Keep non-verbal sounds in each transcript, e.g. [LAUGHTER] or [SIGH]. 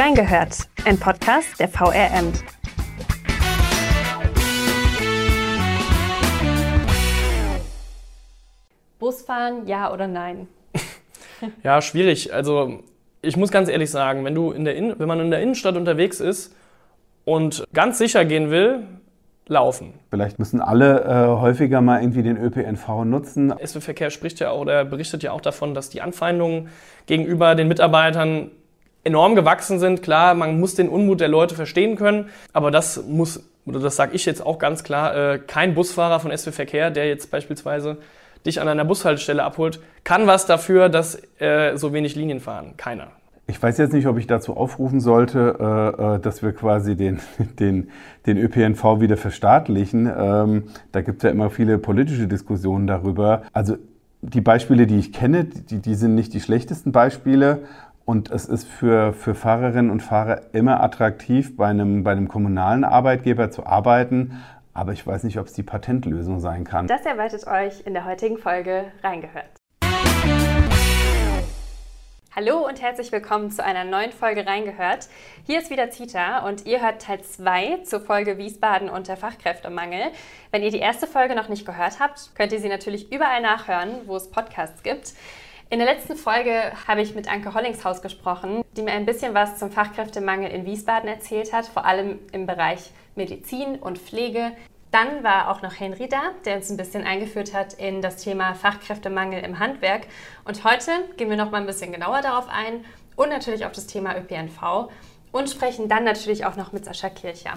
Reingehört, ein Podcast der VRM. Busfahren, ja oder nein? [LAUGHS] Ja, schwierig. Also ich muss ganz ehrlich sagen, wenn, du in der In wenn man in der Innenstadt unterwegs ist und ganz sicher gehen will, laufen. Vielleicht müssen alle äh, häufiger mal irgendwie den ÖPNV nutzen. SW-Verkehr spricht ja auch oder berichtet ja auch davon, dass die Anfeindungen gegenüber den Mitarbeitern enorm gewachsen sind. Klar, man muss den Unmut der Leute verstehen können, aber das muss, oder das sage ich jetzt auch ganz klar, äh, kein Busfahrer von SW Verkehr, der jetzt beispielsweise dich an einer Bushaltestelle abholt, kann was dafür, dass äh, so wenig Linien fahren. Keiner. Ich weiß jetzt nicht, ob ich dazu aufrufen sollte, äh, äh dass wir quasi den, [LAUGHS] den, den ÖPNV wieder verstaatlichen. Ähm, da gibt es ja immer viele politische Diskussionen darüber. Also die Beispiele, die ich kenne, die, die sind nicht die schlechtesten Beispiele. Und es ist für, für Fahrerinnen und Fahrer immer attraktiv, bei einem, bei einem kommunalen Arbeitgeber zu arbeiten. Aber ich weiß nicht, ob es die Patentlösung sein kann. Das erwartet euch in der heutigen Folge reingehört. Hallo und herzlich willkommen zu einer neuen Folge Reingehört. Hier ist wieder Zita und ihr hört Teil 2 zur Folge Wiesbaden und der Fachkräftemangel. Wenn ihr die erste Folge noch nicht gehört habt, könnt ihr sie natürlich überall nachhören, wo es Podcasts gibt. In der letzten Folge habe ich mit Anke Hollingshaus gesprochen, die mir ein bisschen was zum Fachkräftemangel in Wiesbaden erzählt hat, vor allem im Bereich Medizin und Pflege. Dann war auch noch Henry da, der uns ein bisschen eingeführt hat in das Thema Fachkräftemangel im Handwerk. Und heute gehen wir noch mal ein bisschen genauer darauf ein und natürlich auf das Thema ÖPNV und sprechen dann natürlich auch noch mit Sascha Kircher.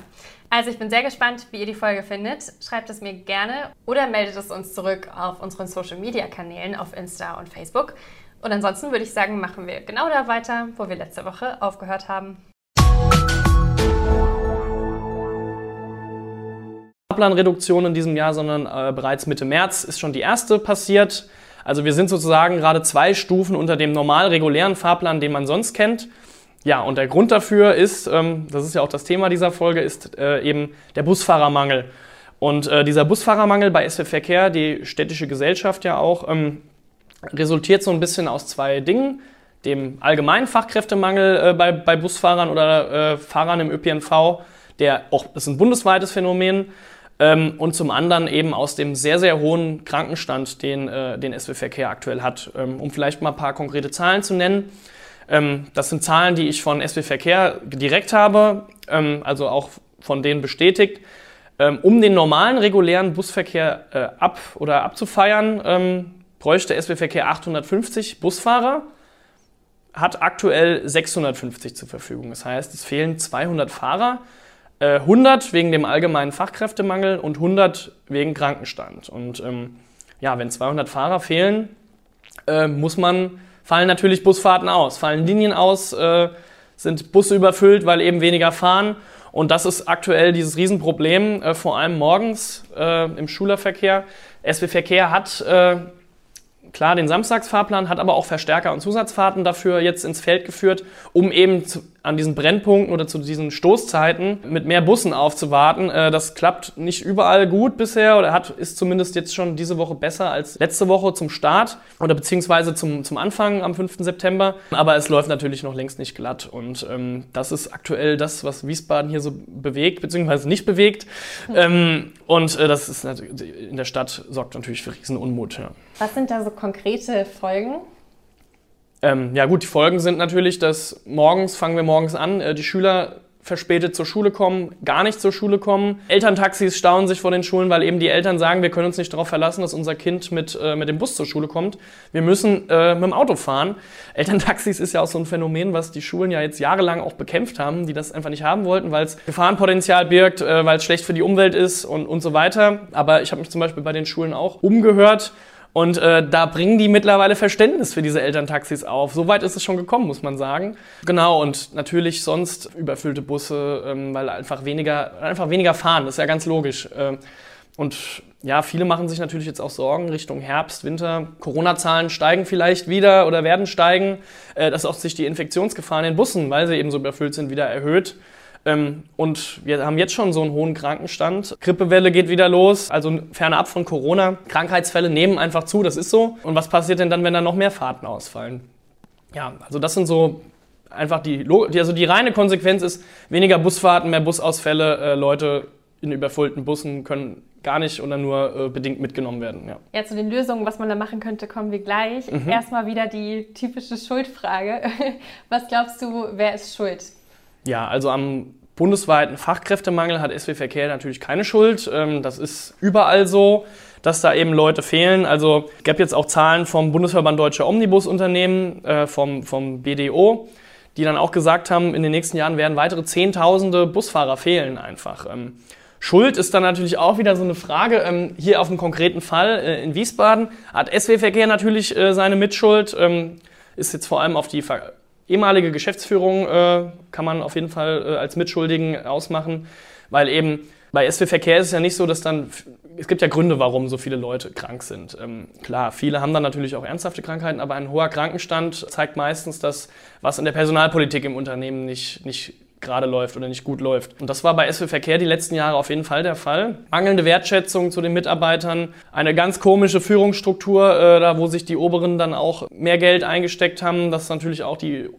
Also ich bin sehr gespannt, wie ihr die Folge findet. Schreibt es mir gerne oder meldet es uns zurück auf unseren Social-Media-Kanälen auf Insta und Facebook. Und ansonsten würde ich sagen, machen wir genau da weiter, wo wir letzte Woche aufgehört haben. Fahrplanreduktion in diesem Jahr, sondern äh, bereits Mitte März ist schon die erste passiert. Also wir sind sozusagen gerade zwei Stufen unter dem normal regulären Fahrplan, den man sonst kennt. Ja, und der Grund dafür ist, ähm, das ist ja auch das Thema dieser Folge, ist äh, eben der Busfahrermangel. Und äh, dieser Busfahrermangel bei SW Verkehr, die städtische Gesellschaft ja auch, ähm, resultiert so ein bisschen aus zwei Dingen. Dem allgemeinen Fachkräftemangel äh, bei, bei Busfahrern oder äh, Fahrern im ÖPNV, der auch, ist ein bundesweites Phänomen, ähm, und zum anderen eben aus dem sehr, sehr hohen Krankenstand, den, äh, den SW Verkehr aktuell hat. Ähm, um vielleicht mal ein paar konkrete Zahlen zu nennen. Ähm, das sind Zahlen, die ich von SW Verkehr direkt habe, ähm, also auch von denen bestätigt. Ähm, um den normalen regulären Busverkehr äh, ab oder abzufeiern, bräuchte SW Verkehr 850 Busfahrer, hat aktuell 650 zur Verfügung. Das heißt, es fehlen 200 Fahrer, 100 äh, wegen dem allgemeinen Fachkräftemangel und 100 wegen Krankenstand. Und ja, wenn 200 Fahrer fehlen, äh, muss man fallen natürlich Busfahrten aus, fallen Linien aus, äh, sind Busse überfüllt, weil eben weniger fahren. Und das ist aktuell dieses Riesenproblem, äh, vor allem morgens äh, im Schulerverkehr. SW Verkehr hat äh, klar den Samstagsfahrplan, hat aber auch Verstärker und Zusatzfahrten dafür jetzt ins Feld geführt, um eben zu, an diesen Brennpunkten oder zu diesen Stoßzeiten mit mehr Bussen aufzuwarten. Äh, das klappt nicht überall gut bisher oder hat, ist zumindest jetzt schon diese Woche besser als letzte Woche zum Start oder beziehungsweise zum, zum Anfang am 5. September. Aber es läuft natürlich noch längst nicht glatt und ähm, das ist aktuell das, was Wiesbaden hier so bewegt, beziehungsweise nicht bewegt. Ähm, und äh, das ist in der Stadt sorgt natürlich für Riesenunmut. Ja. Was sind da so konkrete Folgen? Ähm, ja gut, die Folgen sind natürlich, dass morgens, fangen wir morgens an, äh, die Schüler verspätet zur Schule kommen, gar nicht zur Schule kommen. Elterntaxis staunen sich vor den Schulen, weil eben die Eltern sagen, wir können uns nicht darauf verlassen, dass unser Kind mit, äh, mit dem Bus zur Schule kommt. Wir müssen äh, mit dem Auto fahren. [LAUGHS] Elterntaxis ist ja auch so ein Phänomen, was die Schulen ja jetzt jahrelang auch bekämpft haben, die das einfach nicht haben wollten, weil es Gefahrenpotenzial birgt, äh, weil es schlecht für die Umwelt ist und, und so weiter. Aber ich habe mich zum Beispiel bei den Schulen auch umgehört und äh, da bringen die mittlerweile Verständnis für diese Elterntaxis auf. So weit ist es schon gekommen, muss man sagen. Genau, und natürlich sonst überfüllte Busse, ähm, weil einfach weniger, einfach weniger fahren, das ist ja ganz logisch. Ähm, und ja, viele machen sich natürlich jetzt auch Sorgen Richtung Herbst, Winter. Corona-Zahlen steigen vielleicht wieder oder werden steigen, äh, dass auch sich die Infektionsgefahr in den Bussen, weil sie eben so überfüllt sind, wieder erhöht. Ähm, und wir haben jetzt schon so einen hohen Krankenstand. Grippewelle geht wieder los, also fernab von Corona. Krankheitsfälle nehmen einfach zu, das ist so. Und was passiert denn dann, wenn da noch mehr Fahrten ausfallen? Ja, also das sind so einfach die, die, also die reine Konsequenz ist weniger Busfahrten, mehr Busausfälle, äh, Leute in überfüllten Bussen können gar nicht oder nur äh, bedingt mitgenommen werden. Ja. ja, zu den Lösungen, was man da machen könnte, kommen wir gleich. Mhm. Erstmal wieder die typische Schuldfrage. [LAUGHS] Was glaubst du, wer ist schuld? Ja, also am bundesweiten Fachkräftemangel hat SW Verkehr natürlich keine Schuld. Ähm, das ist überall so, dass da eben Leute fehlen. Also es gab jetzt auch Zahlen vom Bundesverband Deutscher Omnibusunternehmen, äh, vom, vom BDO, die dann auch gesagt haben, in den nächsten Jahren werden weitere Zehntausende Busfahrer fehlen einfach. Ähm, Schuld ist dann natürlich auch wieder so eine Frage. Ähm, hier auf dem konkreten Fall äh, in Wiesbaden hat SW Verkehr natürlich äh, seine Mitschuld. Ist jetzt vor allem auf die ehemalige Geschäftsführung äh, kann man auf jeden Fall äh, als Mitschuldigen ausmachen, weil eben bei SW Verkehr ist es ja nicht so, dass dann, es gibt ja Gründe, warum so viele Leute krank sind. Ähm, klar, viele haben dann natürlich auch ernsthafte Krankheiten, aber ein hoher Krankenstand zeigt meistens, dass was in der Personalpolitik im Unternehmen nicht, nicht gerade läuft oder nicht gut läuft. Und das war bei SW Verkehr die letzten Jahre auf jeden Fall der Fall. Mangelnde Wertschätzung zu den Mitarbeitern, eine ganz komische Führungsstruktur, äh, da wo sich die Oberen dann auch mehr Geld eingesteckt haben, das natürlich auch die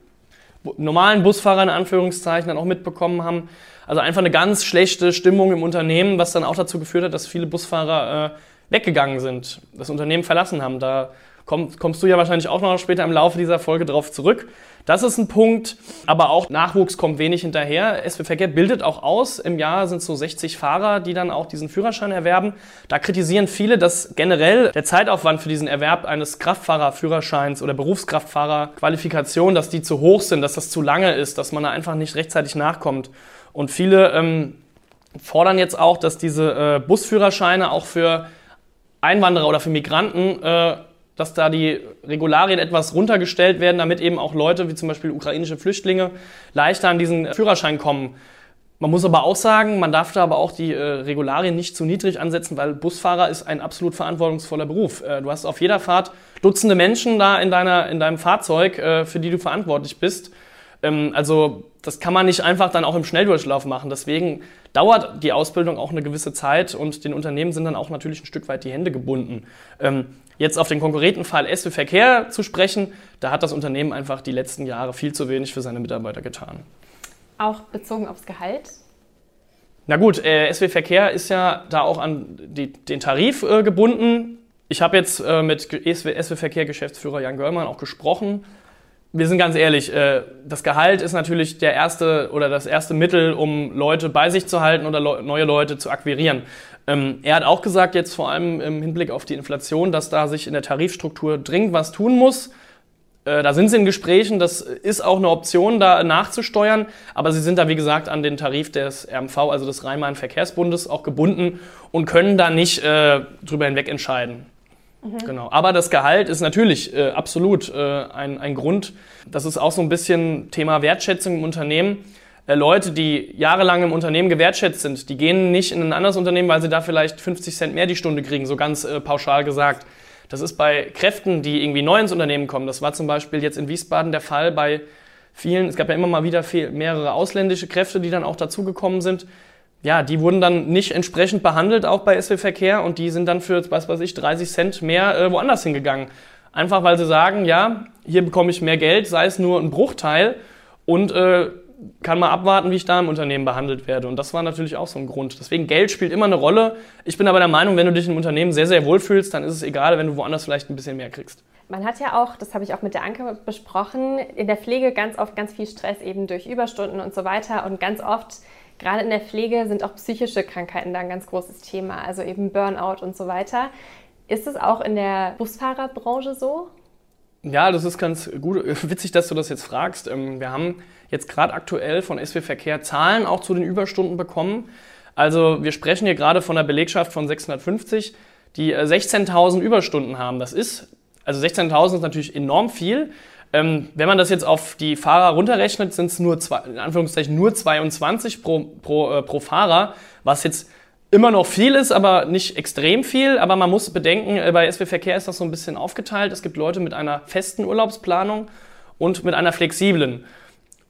normalen Busfahrer in Anführungszeichen dann auch mitbekommen haben. Also einfach eine ganz schlechte Stimmung im Unternehmen, was dann auch dazu geführt hat, dass viele Busfahrer äh, weggegangen sind, das Unternehmen verlassen haben. Da komm, kommst du ja wahrscheinlich auch noch später im Laufe dieser Folge drauf zurück. Das ist ein Punkt, aber auch Nachwuchs kommt wenig hinterher. SW Verkehr bildet auch aus. Im Jahr sind es so 60 Fahrer, die dann auch diesen Führerschein erwerben. Da kritisieren viele, dass generell der Zeitaufwand für diesen Erwerb eines Kraftfahrerführerscheins oder Berufskraftfahrerqualifikation, dass die zu hoch sind, dass das zu lange ist, dass man da einfach nicht rechtzeitig nachkommt. Und viele ähm, fordern jetzt auch, dass diese äh, Busführerscheine auch für Einwanderer oder für Migranten äh, dass da die Regularien etwas runtergestellt werden, damit eben auch Leute wie zum Beispiel ukrainische Flüchtlinge leichter an diesen Führerschein kommen. Man muss aber auch sagen, man darf da aber auch die äh, Regularien nicht zu niedrig ansetzen, weil Busfahrer ist ein absolut verantwortungsvoller Beruf. Äh, du hast auf jeder Fahrt Dutzende Menschen da in, deiner, in deinem Fahrzeug, äh, für die du verantwortlich bist. Ähm, also das kann man nicht einfach dann auch im Schnelldurchlauf machen. Deswegen dauert die Ausbildung auch eine gewisse Zeit und den Unternehmen sind dann auch natürlich ein Stück weit die Hände gebunden. Ähm, Jetzt auf den konkurrenten Fall SW Verkehr zu sprechen, da hat das Unternehmen einfach die letzten Jahre viel zu wenig für seine Mitarbeiter getan. Auch bezogen aufs Gehalt? Na gut, äh, SW Verkehr ist ja da auch an die, den Tarif äh, gebunden. Ich habe jetzt äh, mit SW, SW Verkehr Geschäftsführer Jan Görmann auch gesprochen. Wir sind ganz ehrlich, äh, das Gehalt ist natürlich der erste oder das erste Mittel, um Leute bei sich zu halten oder le neue Leute zu akquirieren. Ähm, er hat auch gesagt, jetzt vor allem im Hinblick auf die Inflation, dass da sich in der Tarifstruktur dringend was tun muss. Äh, da sind sie in Gesprächen, das ist auch eine Option, da nachzusteuern, aber sie sind da, wie gesagt, an den Tarif des RMV, also des Rhein-Main-Verkehrsbundes, auch gebunden und können da nicht äh, drüber hinweg entscheiden. Mhm. Genau. Aber das Gehalt ist natürlich äh, absolut äh, ein, ein Grund. Das ist auch so ein bisschen Thema Wertschätzung im Unternehmen. Äh, Leute, die jahrelang im Unternehmen gewertschätzt sind, die gehen nicht in ein anderes Unternehmen, weil sie da vielleicht 50 Cent mehr die Stunde kriegen, so ganz äh, pauschal gesagt. Das ist bei Kräften, die irgendwie neu ins Unternehmen kommen. Das war zum Beispiel jetzt in Wiesbaden der Fall bei vielen. Es gab ja immer mal wieder mehrere ausländische Kräfte, die dann auch dazugekommen sind. Ja, die wurden dann nicht entsprechend behandelt, auch bei SW Verkehr, und die sind dann für, was weiß ich, 30 Cent mehr äh, woanders hingegangen. Einfach weil sie sagen, ja, hier bekomme ich mehr Geld, sei es nur ein Bruchteil. Und äh, kann mal abwarten, wie ich da im Unternehmen behandelt werde. Und das war natürlich auch so ein Grund. Deswegen Geld spielt immer eine Rolle. Ich bin aber der Meinung, wenn du dich im Unternehmen sehr, sehr wohl fühlst, dann ist es egal, wenn du woanders vielleicht ein bisschen mehr kriegst. Man hat ja auch, das habe ich auch mit der Anke besprochen, in der Pflege ganz oft ganz viel Stress eben durch Überstunden und so weiter. Und ganz oft, gerade in der Pflege, sind auch psychische Krankheiten da ein ganz großes Thema. Also eben Burnout und so weiter. Ist es auch in der Busfahrerbranche so? Ja, das ist ganz gut. Witzig, dass du das jetzt fragst. Ähm, wir haben jetzt gerade aktuell von SW Verkehr Zahlen auch zu den Überstunden bekommen. Also wir sprechen hier gerade von einer Belegschaft von 650, die 16.000 äh, Überstunden haben. Das ist, also 16.000 ist natürlich enorm viel. Ähm, wenn man das jetzt auf die Fahrer runterrechnet, sind es nur, zwei, in Anführungszeichen, nur 22 pro, pro, äh, pro Fahrer, was jetzt immer noch viel ist, aber nicht extrem viel. Aber man muss bedenken, äh, bei SW Verkehr ist das so ein bisschen aufgeteilt. Es gibt Leute mit einer festen Urlaubsplanung und mit einer flexiblen.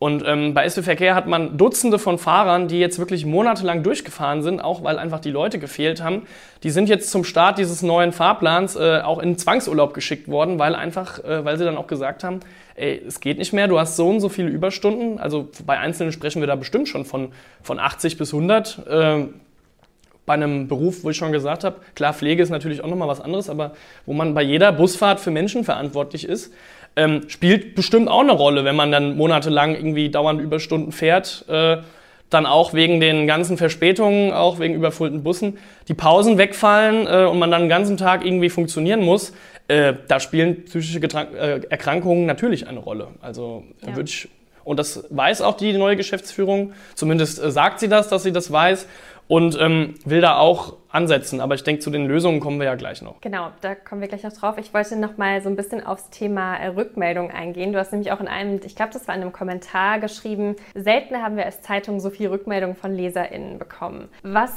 Und ähm, bei SW Verkehr hat man Dutzende von Fahrern, die jetzt wirklich monatelang durchgefahren sind, auch weil einfach die Leute gefehlt haben. Die sind jetzt zum Start dieses neuen Fahrplans äh, auch in Zwangsurlaub geschickt worden, weil einfach, äh, weil sie dann auch gesagt haben, ey, es geht nicht mehr, du hast so und so viele Überstunden. Also bei Einzelnen sprechen wir da bestimmt schon von, von 80 bis 100. Äh, bei einem Beruf, wo ich schon gesagt habe, klar, Pflege ist natürlich auch nochmal was anderes, aber wo man bei jeder Busfahrt für Menschen verantwortlich ist, ähm, spielt bestimmt auch eine Rolle, wenn man dann monatelang irgendwie dauernd Überstunden fährt. Äh, dann auch wegen den ganzen Verspätungen, auch wegen überfüllten Bussen, die Pausen wegfallen äh, und man dann den ganzen Tag irgendwie funktionieren muss, äh, da spielen psychische Getrank äh, Erkrankungen natürlich eine Rolle. Also ja. würde ich, und das weiß auch die neue Geschäftsführung, zumindest äh, sagt sie das, dass sie das weiß und ähm, will da auch ansetzen. Aber ich denke, zu den Lösungen kommen wir ja gleich noch. Genau, da kommen wir gleich noch drauf. Ich wollte noch mal so ein bisschen aufs Thema äh, Rückmeldung eingehen. Du hast nämlich auch in einem, ich glaube, das war in einem Kommentar geschrieben, selten haben wir als Zeitung so viel Rückmeldung von LeserInnen bekommen. Was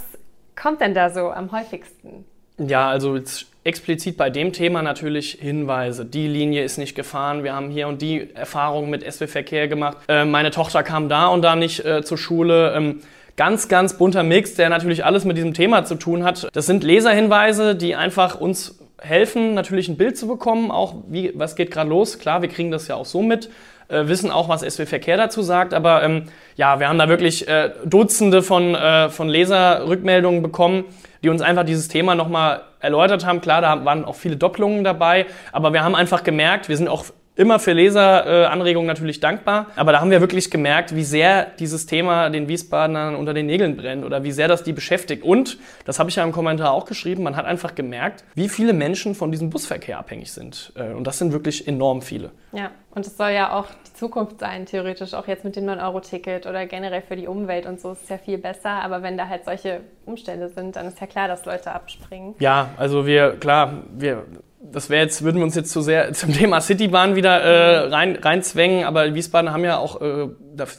kommt denn da so am häufigsten? Ja, also jetzt explizit bei dem Thema natürlich Hinweise. Die Linie ist nicht gefahren. Wir haben hier und die Erfahrungen mit SW-Verkehr gemacht. Äh, meine Tochter kam da und da nicht äh, zur Schule. Ähm, ganz, ganz bunter Mix, der natürlich alles mit diesem Thema zu tun hat. Das sind Leserhinweise, die einfach uns helfen, natürlich ein Bild zu bekommen, auch wie, was geht gerade los. Klar, wir kriegen das ja auch so mit, äh, wissen auch, was SW Verkehr dazu sagt, aber ähm, ja, wir haben da wirklich äh, Dutzende von, äh, von Leserrückmeldungen bekommen, die uns einfach dieses Thema nochmal erläutert haben. Klar, da waren auch viele Doppelungen dabei, aber wir haben einfach gemerkt, wir sind auch immer für Leseranregungen natürlich dankbar. Aber da haben wir wirklich gemerkt, wie sehr dieses Thema den Wiesbadenern unter den Nägeln brennt oder wie sehr das die beschäftigt. Und, das habe ich ja im Kommentar auch geschrieben, man hat einfach gemerkt, wie viele Menschen von diesem Busverkehr abhängig sind. Äh, und das sind wirklich enorm viele. Ja, und es soll ja auch die Zukunft sein, theoretisch, auch jetzt mit dem 9-Euro-Ticket oder generell für die Umwelt und so ist es ja viel besser. Aber wenn da halt solche Umstände sind, dann ist ja klar, dass Leute abspringen. Ja, also wir, klar, wir das wäre jetzt, würden wir uns jetzt zu sehr zum Thema Citybahn wieder äh, rein, reinzwängen, aber Wiesbaden haben ja auch äh,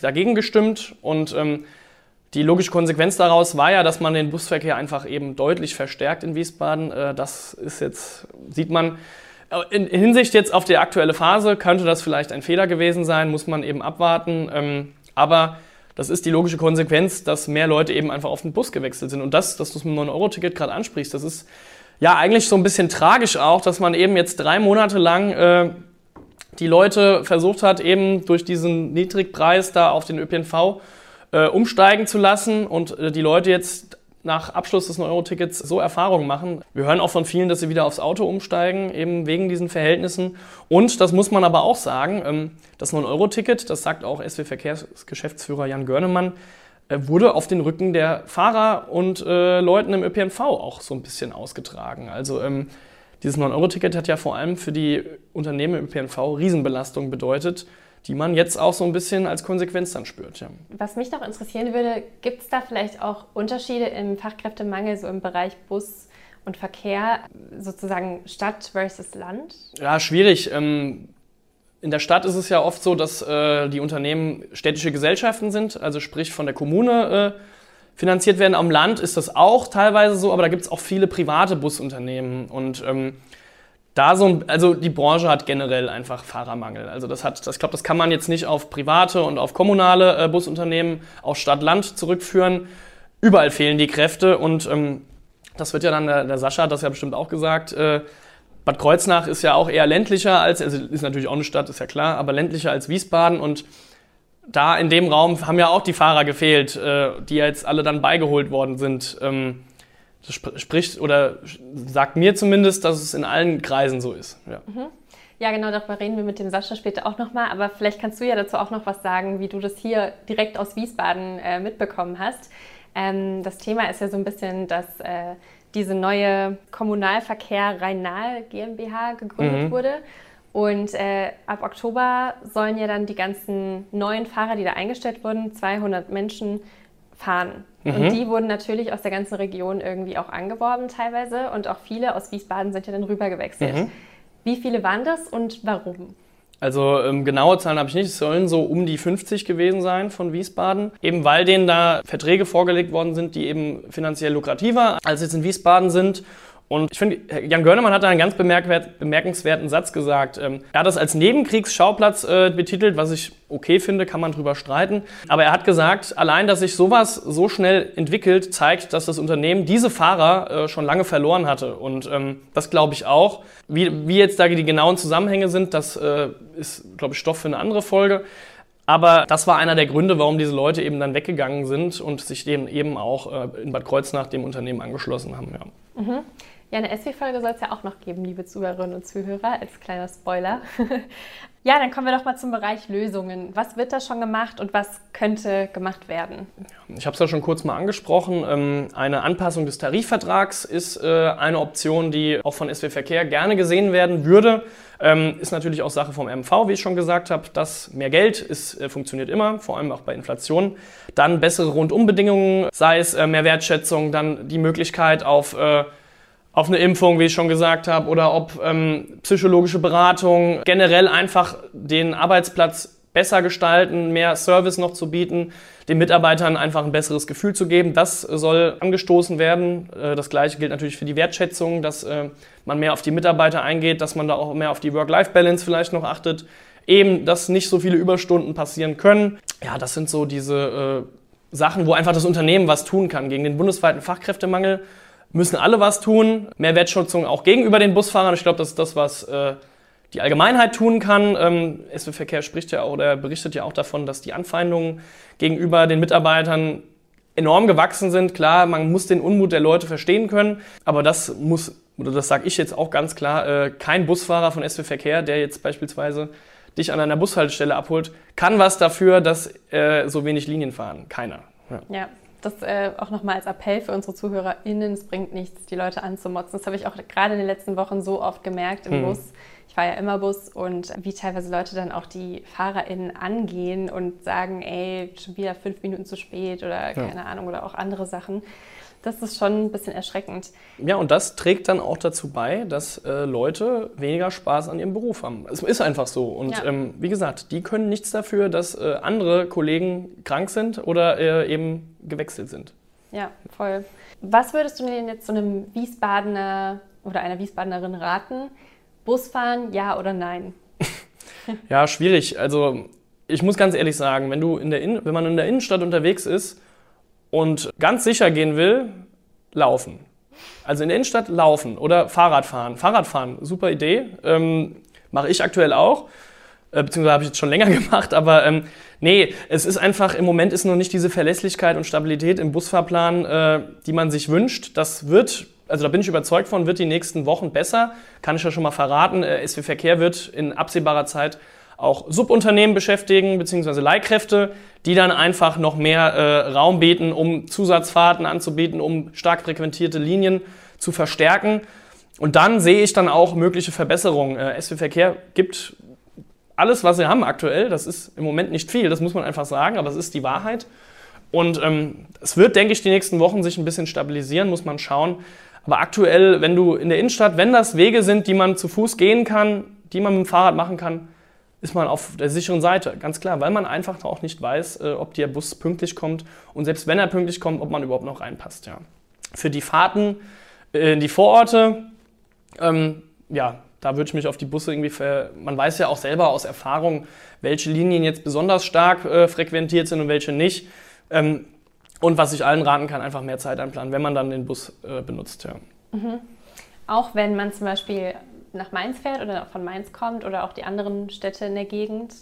dagegen gestimmt und ähm, die logische Konsequenz daraus war ja, dass man den Busverkehr einfach eben deutlich verstärkt in Wiesbaden. Äh, das ist jetzt, sieht man, äh, in, in, Hinsicht jetzt auf die aktuelle Phase könnte das vielleicht ein Fehler gewesen sein, muss man eben abwarten. Ähm, aber das ist die logische Konsequenz, dass mehr Leute eben einfach auf den Bus gewechselt sind. Und das, dass du es mit dem 9-Euro-Ticket gerade ansprichst, das ist ja eigentlich so ein bisschen tragisch auch, dass man eben jetzt drei Monate lang äh, die Leute versucht hat, eben durch diesen Niedrigpreis da auf den ÖPNV äh, umsteigen zu lassen und äh, die Leute jetzt nach Abschluss des 9-Euro-Tickets so Erfahrungen machen. Wir hören auch von vielen, dass sie wieder aufs Auto umsteigen, eben wegen diesen Verhältnissen. Und das muss man aber auch sagen, ähm, das 9-Euro-Ticket, das sagt auch SW-Verkehrsgeschäftsführer Jan Görnemann, wurde auf den Rücken der Fahrer und äh, Leuten im ÖPNV auch so ein bisschen ausgetragen. Also ähm, dieses 9-Euro-Ticket hat ja vor allem für die Unternehmen im ÖPNV Riesenbelastung bedeutet, die man jetzt auch so ein bisschen als Konsequenz dann spürt. Ja. Was mich noch interessieren würde, gibt es da vielleicht auch Unterschiede im Fachkräftemangel, so im Bereich Bus und Verkehr, sozusagen Stadt versus Land? Ja, schwierig. Ähm, in der Stadt ist es ja oft so, dass äh, die Unternehmen städtische Gesellschaften sind, also sprich von der Kommune äh, finanziert werden. Am Land ist das auch teilweise so, aber da gibt es auch viele private Busunternehmen und ähm, da so, also die Branche hat generell einfach Fahrermangel. Also das hat, das, ich glaube, das kann man jetzt nicht auf private und auf kommunale äh, Busunternehmen, auf Stadt-Land zurückführen. Überall fehlen die Kräfte und ähm, das wird ja dann der, der Sascha hat das ja bestimmt auch gesagt. Äh, Bad Kreuznach ist ja auch eher ländlicher als, also ist natürlich auch eine Stadt, ist ja klar, aber ländlicher als Wiesbaden und da in dem Raum haben ja auch die Fahrer gefehlt, äh, die jetzt alle dann beigeholt worden sind. Ähm, das spricht oder sagt mir zumindest, dass es in allen Kreisen so ist. Ja. Mhm. Ja, genau, darüber reden wir mit dem Sascha später auch nochmal. Aber vielleicht kannst du ja dazu auch noch was sagen, wie du das hier direkt aus Wiesbaden äh, mitbekommen hast. Ähm, das Thema ist ja so ein bisschen, dass äh, diese neue Kommunalverkehr Rhein-Nahe GmbH gegründet mhm. wurde. Und äh, ab Oktober sollen ja dann die ganzen neuen Fahrer, die da eingestellt wurden, 200 Menschen fahren. Mhm. Und die wurden natürlich aus der ganzen Region irgendwie auch angeworben teilweise. Und auch viele aus Wiesbaden sind ja dann rüber gewechselt. Mhm. Wie viele waren das und warum? Also ähm, genaue Zahlen habe ich nicht. Es sollen so um die 50 gewesen sein von Wiesbaden. Eben weil denen da Verträge vorgelegt worden sind, die eben finanziell lukrativer als jetzt in Wiesbaden sind. Und ich finde, Jan Görnemann hat da einen ganz bemerkenswerten Satz gesagt. Ähm, er hat das als Nebenkriegsschauplatz äh, betitelt, was ich okay finde, kann man drüber streiten. Aber er hat gesagt, allein, dass sich sowas so schnell entwickelt, zeigt, dass das Unternehmen diese Fahrer äh, schon lange verloren hatte. Und ähm, das glaube ich auch. Wie, wie jetzt da die genauen Zusammenhänge sind, das äh, ist, glaube ich, Stoff für eine andere Folge. Aber das war einer der Gründe, warum diese Leute eben dann weggegangen sind und sich dem eben auch in Bad Kreuznach dem Unternehmen angeschlossen haben. Ja. Mhm. Ja, eine SW-Folge soll es ja auch noch geben, liebe Zuhörerinnen und Zuhörer, als kleiner Spoiler. [LAUGHS] ja, dann kommen wir doch mal zum Bereich Lösungen. Was wird da schon gemacht und was könnte gemacht werden? Ich habe es ja schon kurz mal angesprochen. Ähm, eine Anpassung des Tarifvertrags ist äh, eine Option, die auch von SW Verkehr gerne gesehen werden würde. Ähm, ist natürlich auch Sache vom MV, wie ich schon gesagt habe. Das mehr Geld ist, äh, funktioniert immer, vor allem auch bei Inflation. Dann bessere Rundumbedingungen, sei es äh, mehr Wertschätzung, dann die Möglichkeit auf auf eine Impfung, wie ich schon gesagt habe, oder ob ähm, psychologische Beratung, generell einfach den Arbeitsplatz besser gestalten, mehr Service noch zu bieten, den Mitarbeitern einfach ein besseres Gefühl zu geben. Das soll angestoßen werden. Äh, das gleiche gilt natürlich für die Wertschätzung, dass äh, man mehr auf die Mitarbeiter eingeht, dass man da auch mehr auf die Work-Life-Balance vielleicht noch achtet. Eben, dass nicht so viele Überstunden passieren können. Ja, das sind so diese äh, Sachen, wo einfach das Unternehmen was tun kann gegen den bundesweiten Fachkräftemangel müssen alle was tun. Mehr Wertschätzung auch gegenüber den Busfahrern. Ich glaube, das ist das, was äh, die Allgemeinheit tun kann. Ähm, SW Verkehr spricht ja auch oder berichtet ja auch davon, dass die Anfeindungen gegenüber den Mitarbeitern enorm gewachsen sind. Klar, man muss den Unmut der Leute verstehen können, aber das muss, oder das sage ich jetzt auch ganz klar, äh, kein Busfahrer von SW Verkehr, der jetzt beispielsweise dich an einer Bushaltestelle abholt, kann was dafür, dass äh, so wenig Linien fahren. Keiner. Ja. ja das äh, auch nochmal als Appell für unsere ZuhörerInnen, es bringt nichts, die Leute anzumotzen. Das habe ich auch gerade in den letzten Wochen so oft gemerkt im mhm. Bus. Ich fahre ja immer Bus und wie teilweise Leute dann auch die FahrerInnen angehen und sagen, ey, schon wieder fünf Minuten zu spät oder keine ja. Ahnung oder auch andere Sachen. Das ist schon ein bisschen erschreckend. Ja, und das trägt dann auch dazu bei, dass äh, Leute weniger Spaß an ihrem Beruf haben. Es ist einfach so. Und ja. ähm, wie gesagt, die können nichts dafür, dass äh, andere Kollegen krank sind oder äh, eben gewechselt sind. Ja, voll. Was würdest du denn jetzt so einem Wiesbadener oder einer Wiesbadenerin raten? Busfahren, ja oder nein? [LAUGHS] ja, schwierig. Also ich muss ganz ehrlich sagen, wenn, du in der in wenn man in der Innenstadt unterwegs ist und ganz sicher gehen will, laufen. Also in der Innenstadt laufen oder Fahrradfahren. Fahrradfahren, super Idee. Ähm, Mache ich aktuell auch. Äh, beziehungsweise habe ich jetzt schon länger [LAUGHS] gemacht, aber ähm, nee, es ist einfach, im Moment ist noch nicht diese Verlässlichkeit und Stabilität im Busfahrplan, äh, die man sich wünscht. Das wird, also da bin ich überzeugt von, wird die nächsten Wochen besser. Kann ich ja schon mal verraten. Äh, SW Verkehr wird in absehbarer Zeit auch Subunternehmen beschäftigen, beziehungsweise Leihkräfte, die dann einfach noch mehr äh, Raum bieten, um Zusatzfahrten anzubieten, um stark frequentierte Linien zu verstärken. Und dann sehe ich dann auch mögliche Verbesserungen. Äh, SW Verkehr gibt alles, was sie haben aktuell. Das ist im Moment nicht viel, das muss man einfach sagen, aber es ist die Wahrheit. Und ähm, es wird, denke ich, die nächsten Wochen sich ein bisschen stabilisieren, muss man schauen. Aber aktuell, wenn du in der Innenstadt, wenn das Wege sind, die man zu Fuß gehen kann, die man mit dem Fahrrad machen kann, ist man auf der sicheren Seite, ganz klar, weil man einfach auch nicht weiß, äh, ob der Bus pünktlich kommt und selbst wenn er pünktlich kommt, ob man überhaupt noch reinpasst. Ja. Für die Fahrten in die Vororte, ähm, ja, da würde ich mich auf die Busse irgendwie ver Man weiß ja auch selber aus Erfahrung, welche Linien jetzt besonders stark äh, frequentiert sind und welche nicht. Ähm, und was ich allen raten kann, einfach mehr Zeit einplanen, wenn man dann den Bus äh, benutzt. Ja. Mhm. Auch wenn man zum Beispiel nach Mainz fährt oder von Mainz kommt oder auch die anderen Städte in der Gegend?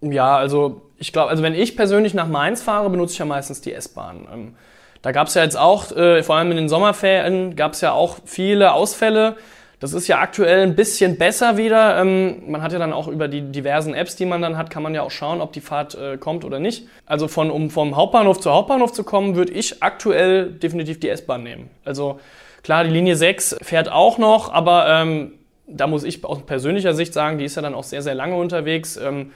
Ja, also ich glaube, also wenn ich persönlich nach Mainz fahre, benutze ich ja meistens die S-Bahn. Ähm, da gab es ja jetzt auch, äh, vor allem in den Sommerferien, gab es ja auch viele Ausfälle. Das ist ja aktuell ein bisschen besser wieder. Ähm, man hat ja dann auch über die diversen Apps, die man dann hat, kann man ja auch schauen, ob die Fahrt äh, kommt oder nicht. Also von, um vom Hauptbahnhof zu Hauptbahnhof zu kommen, würde ich aktuell definitiv die S-Bahn nehmen. Also klar, die Linie 6 fährt auch noch, aber ähm, da muss ich aus persönlicher Sicht sagen, die ist ja dann auch sehr, sehr lange unterwegs. Ähm,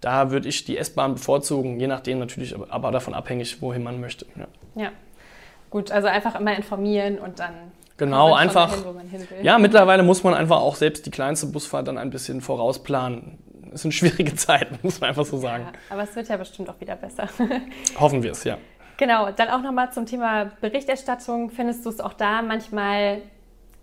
da würde ich die S-Bahn bevorzugen, je nachdem natürlich, aber davon abhängig, wohin man möchte. Ja. ja. Gut, also einfach immer informieren und dann. Genau, einfach. Hin, ja, mittlerweile muss man einfach auch selbst die kleinste Busfahrt dann ein bisschen vorausplanen. Es sind [LAUGHS] schwierige Zeiten, muss man einfach so sagen. Ja, aber es wird ja bestimmt auch wieder besser. [LAUGHS] Hoffen wir es, ja. Genau, dann auch nochmal zum Thema Berichterstattung. Findest du es auch da manchmal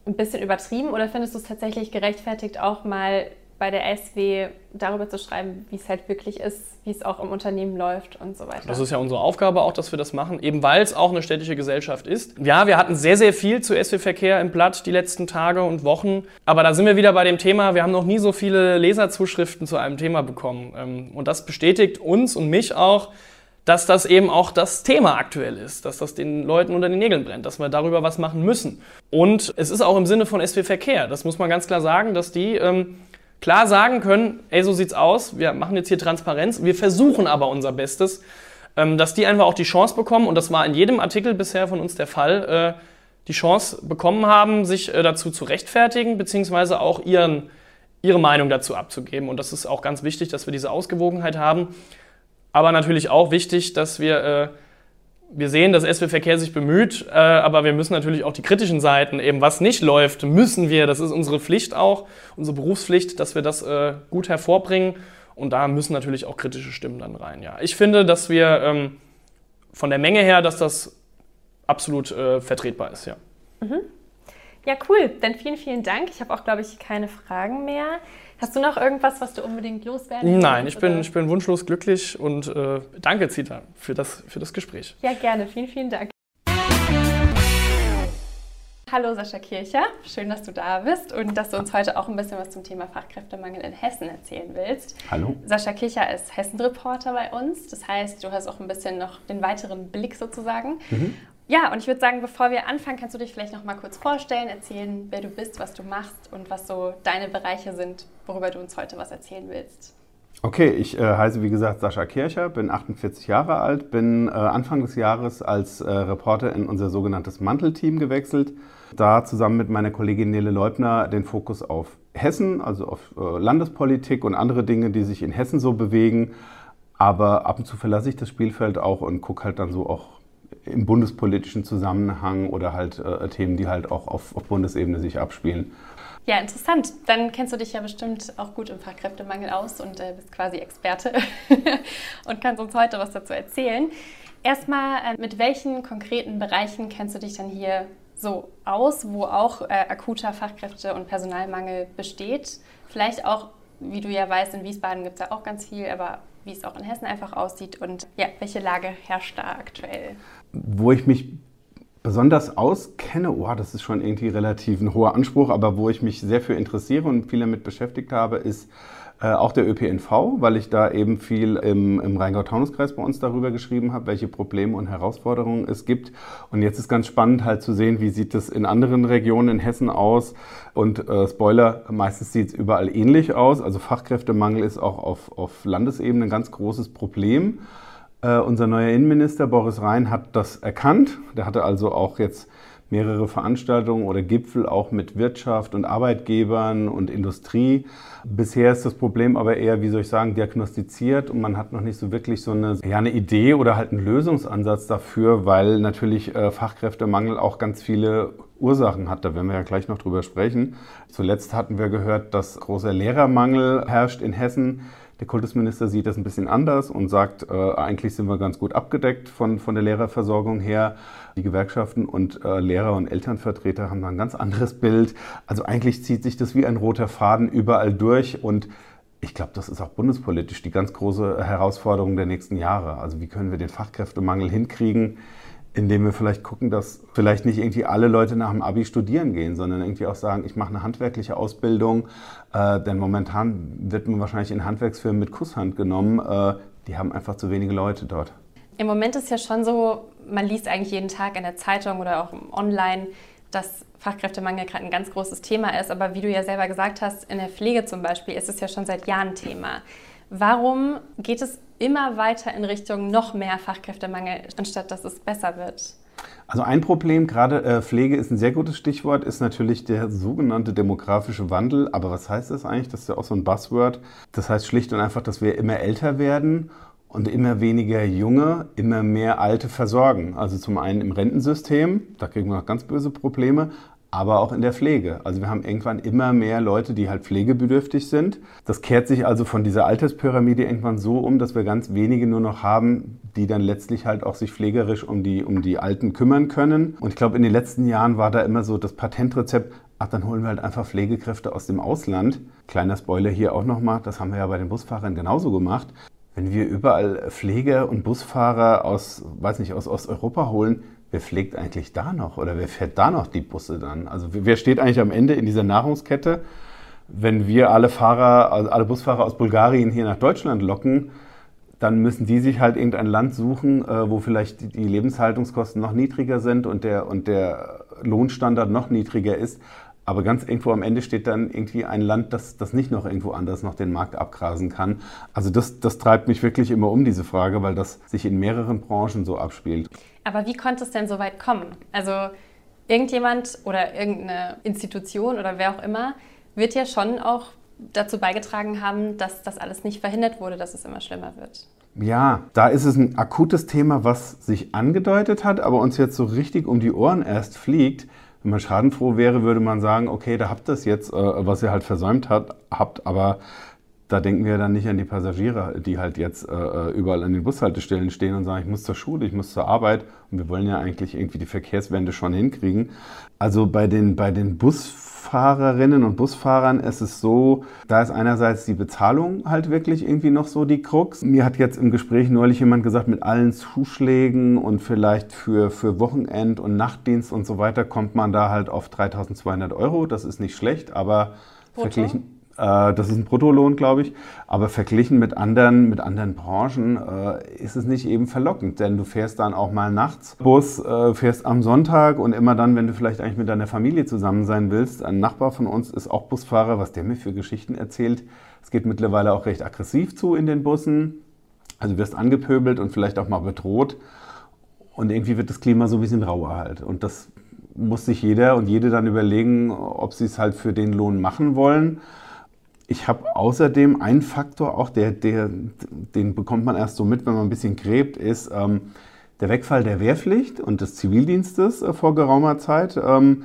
ein bisschen übertrieben oder findest du es tatsächlich gerechtfertigt, auch mal bei der SW darüber zu schreiben, wie es halt wirklich ist, wie es auch im Unternehmen läuft und so weiter. Das ist ja unsere Aufgabe auch, dass wir das machen, eben weil es auch eine städtische Gesellschaft ist. Ja, wir hatten sehr, sehr viel zu SW-Verkehr im Blatt die letzten Tage und Wochen. Aber da sind wir wieder bei dem Thema, wir haben noch nie so viele Leserzuschriften zu einem Thema bekommen. Ähm, und das bestätigt uns und mich auch, dass das eben auch das Thema aktuell ist, dass das den Leuten unter den Nägeln brennt, dass wir darüber was machen müssen. Und es ist auch im Sinne von SW Verkehr, das muss man ganz klar sagen, dass die ähm, klar sagen können, ey, so sieht's aus, wir machen jetzt hier Transparenz, wir versuchen aber unser Bestes, ähm, dass die einfach auch die Chance bekommen, und das war in jedem Artikel bisher von uns der Fall, äh, die Chance bekommen haben, sich äh, dazu zu rechtfertigen, beziehungsweise auch ihren, ihre Meinung dazu abzugeben. Und das ist auch ganz wichtig, dass wir diese Ausgewogenheit haben. Aber natürlich auch wichtig, dass wir äh, wir sehen, dass SW Verkehr sich bemüht, äh, aber wir müssen natürlich auch die kritischen Seiten, eben was nicht läuft, müssen wir, das ist unsere Pflicht auch, unsere Berufspflicht, dass wir das äh, gut hervorbringen. Und da müssen natürlich auch kritische Stimmen dann rein. Ja. Ich finde, dass wir ähm, von der Menge her, dass das absolut äh, vertretbar ist, ja. Mhm. Ja, cool. Dann vielen, vielen Dank. Ich habe auch, glaube ich, keine Fragen mehr. Hast du noch irgendwas, was du unbedingt loswerden willst? Nein, ich bin, ich bin wunschlos glücklich und äh, danke, Zita, für das, für das Gespräch. Ja, gerne. Vielen, vielen Dank. Hallo Sascha Kircher, schön, dass du da bist und dass du uns heute auch ein bisschen was zum Thema Fachkräftemangel in Hessen erzählen willst. Hallo. Sascha Kircher ist Hessen-Reporter bei uns, das heißt, du hast auch ein bisschen noch den weiteren Blick sozusagen. Mhm. Ja, und ich würde sagen, bevor wir anfangen, kannst du dich vielleicht noch mal kurz vorstellen, erzählen, wer du bist, was du machst und was so deine Bereiche sind, worüber du uns heute was erzählen willst. Okay, ich äh, heiße wie gesagt Sascha Kircher, bin 48 Jahre alt, bin äh, Anfang des Jahres als äh, Reporter in unser sogenanntes Mantelteam gewechselt. Da zusammen mit meiner Kollegin Nele Leubner den Fokus auf Hessen, also auf äh, Landespolitik und andere Dinge, die sich in Hessen so bewegen. Aber ab und zu verlasse ich das Spielfeld auch und gucke halt dann so auch im bundespolitischen Zusammenhang oder halt äh, Themen, die halt auch auf, auf Bundesebene sich abspielen. Ja, interessant. Dann kennst du dich ja bestimmt auch gut im Fachkräftemangel aus und äh, bist quasi Experte [LAUGHS] und kannst uns heute was dazu erzählen. Erstmal, äh, mit welchen konkreten Bereichen kennst du dich dann hier so aus, wo auch äh, akuter Fachkräfte- und Personalmangel besteht? Vielleicht auch, wie du ja weißt, in Wiesbaden gibt es ja auch ganz viel, aber wie es auch in Hessen einfach aussieht und ja, welche Lage herrscht da aktuell? Wo ich mich besonders auskenne, oh, das ist schon irgendwie relativ ein hoher Anspruch, aber wo ich mich sehr für interessiere und viel damit beschäftigt habe, ist äh, auch der ÖPNV, weil ich da eben viel im, im Rheingau-Taunus-Kreis bei uns darüber geschrieben habe, welche Probleme und Herausforderungen es gibt. Und jetzt ist ganz spannend halt zu sehen, wie sieht es in anderen Regionen in Hessen aus. Und äh, Spoiler, meistens sieht es überall ähnlich aus. Also Fachkräftemangel ist auch auf, auf Landesebene ein ganz großes Problem. Äh, unser neuer Innenminister Boris Rhein hat das erkannt. Der hatte also auch jetzt mehrere Veranstaltungen oder Gipfel auch mit Wirtschaft und Arbeitgebern und Industrie. Bisher ist das Problem aber eher, wie soll ich sagen, diagnostiziert und man hat noch nicht so wirklich so eine, ja, eine Idee oder halt einen Lösungsansatz dafür, weil natürlich äh, Fachkräftemangel auch ganz viele Ursachen hat. Da werden wir ja gleich noch drüber sprechen. Zuletzt hatten wir gehört, dass großer Lehrermangel herrscht in Hessen. Der Kultusminister sieht das ein bisschen anders und sagt, äh, eigentlich sind wir ganz gut abgedeckt von, von der Lehrerversorgung her. Die Gewerkschaften und äh, Lehrer und Elternvertreter haben da ein ganz anderes Bild. Also eigentlich zieht sich das wie ein roter Faden überall durch und ich glaube, das ist auch bundespolitisch die ganz große Herausforderung der nächsten Jahre. Also wie können wir den Fachkräftemangel hinkriegen? Indem wir vielleicht gucken, dass vielleicht nicht irgendwie alle Leute nach dem Abi studieren gehen, sondern irgendwie auch sagen, ich mache eine handwerkliche Ausbildung, äh, denn momentan wird man wahrscheinlich in Handwerksfirmen mit Kusshand genommen, äh, die haben einfach zu wenige Leute dort. Im Moment ist ja schon so, man liest eigentlich jeden Tag in der Zeitung oder auch online, dass Fachkräftemangel gerade ein ganz großes Thema ist, aber wie du ja selber gesagt hast, in der Pflege zum Beispiel ist es ja schon seit Jahren Thema. Warum geht es immer weiter in Richtung noch mehr Fachkräftemangel, anstatt dass es besser wird? Also ein Problem, gerade äh, Pflege ist ein sehr gutes Stichwort, ist natürlich der sogenannte demografische Wandel. Aber was heißt das eigentlich? Das ist ja auch so ein Buzzword. Das heißt schlicht und einfach, dass wir immer älter werden und immer weniger Junge, immer mehr Alte versorgen. Also zum einen im Rentensystem, da kriegen wir noch ganz böse Probleme, aber auch in der Pflege. Also wir haben irgendwann immer mehr Leute, die halt pflegebedürftig sind. Das kehrt sich also von dieser Alterspyramide irgendwann so um, dass wir ganz wenige nur noch haben, die dann letztlich halt auch sich pflegerisch um die, um die Alten kümmern können. Und ich glaube, in den letzten Jahren war da immer so das Patentrezept, ach, dann holen wir halt einfach Pflegekräfte aus dem Ausland. Kleiner Spoiler hier auch nochmal, das haben wir ja bei den Busfahrern genauso gemacht. Wenn wir überall Pfleger und Busfahrer aus, weiß nicht, aus Osteuropa holen, wer pflegt eigentlich da noch oder wer fährt da noch die Busse dann? Also wer steht eigentlich am Ende in dieser Nahrungskette? Wenn wir alle Fahrer, also alle Busfahrer aus Bulgarien hier nach Deutschland locken, dann müssen die sich halt irgendein Land suchen, äh, wo vielleicht die Lebenshaltungskosten noch niedriger sind und der, und der Lohnstandard noch niedriger ist. Aber ganz irgendwo am Ende steht dann irgendwie ein Land, das, das nicht noch irgendwo anders noch den Markt abgrasen kann. Also das, das treibt mich wirklich immer um, diese Frage, weil das sich in mehreren Branchen so abspielt. Aber wie konnte es denn so weit kommen? Also irgendjemand oder irgendeine Institution oder wer auch immer wird ja schon auch dazu beigetragen haben, dass das alles nicht verhindert wurde, dass es immer schlimmer wird. Ja, da ist es ein akutes Thema, was sich angedeutet hat, aber uns jetzt so richtig um die Ohren erst fliegt. Wenn man schadenfroh wäre, würde man sagen, okay, da habt ihr es jetzt, äh, was ihr halt versäumt habt, aber da denken wir dann nicht an die Passagiere, die halt jetzt äh, überall an den Bushaltestellen stehen und sagen, ich muss zur Schule, ich muss zur Arbeit und wir wollen ja eigentlich irgendwie die Verkehrswende schon hinkriegen. Also bei den, bei den Busfahrerinnen und Busfahrern ist es so, da ist einerseits die Bezahlung halt wirklich irgendwie noch so die Krux. Mir hat jetzt im Gespräch neulich jemand gesagt, mit allen Zuschlägen und vielleicht für, für Wochenend und Nachtdienst und so weiter kommt man da halt auf 3200 Euro. Das ist nicht schlecht, aber verglichen äh, das ist ein Bruttolohn, glaube ich. Aber verglichen mit anderen, mit anderen Branchen äh, ist es nicht eben verlockend, denn du fährst dann auch mal nachts Bus, äh, fährst am Sonntag und immer dann, wenn du vielleicht eigentlich mit deiner Familie zusammen sein willst. Ein Nachbar von uns ist auch Busfahrer, was der mir für Geschichten erzählt. Es geht mittlerweile auch recht aggressiv zu in den Bussen. Also wirst angepöbelt und vielleicht auch mal bedroht. Und irgendwie wird das Klima so ein bisschen rauer halt. Und das muss sich jeder und jede dann überlegen, ob sie es halt für den Lohn machen wollen ich habe außerdem einen Faktor, auch der, der, den bekommt man erst so mit, wenn man ein bisschen gräbt, ist ähm, der Wegfall der Wehrpflicht und des Zivildienstes äh, vor geraumer Zeit. Ähm,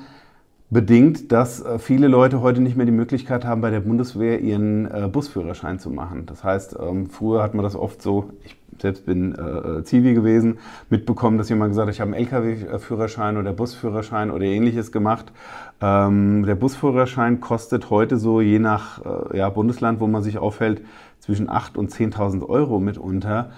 bedingt, dass äh, viele Leute heute nicht mehr die Möglichkeit haben, bei der Bundeswehr ihren äh, Busführerschein zu machen. Das heißt, ähm, früher hat man das oft so, ich selbst bin äh, Zivi gewesen, mitbekommen, dass jemand gesagt hat, ich habe einen Lkw-Führerschein oder Busführerschein oder ähnliches gemacht. Ähm, der Busführerschein kostet heute so, je nach äh, ja, Bundesland, wo man sich aufhält, zwischen 8.000 und 10.000 Euro mitunter.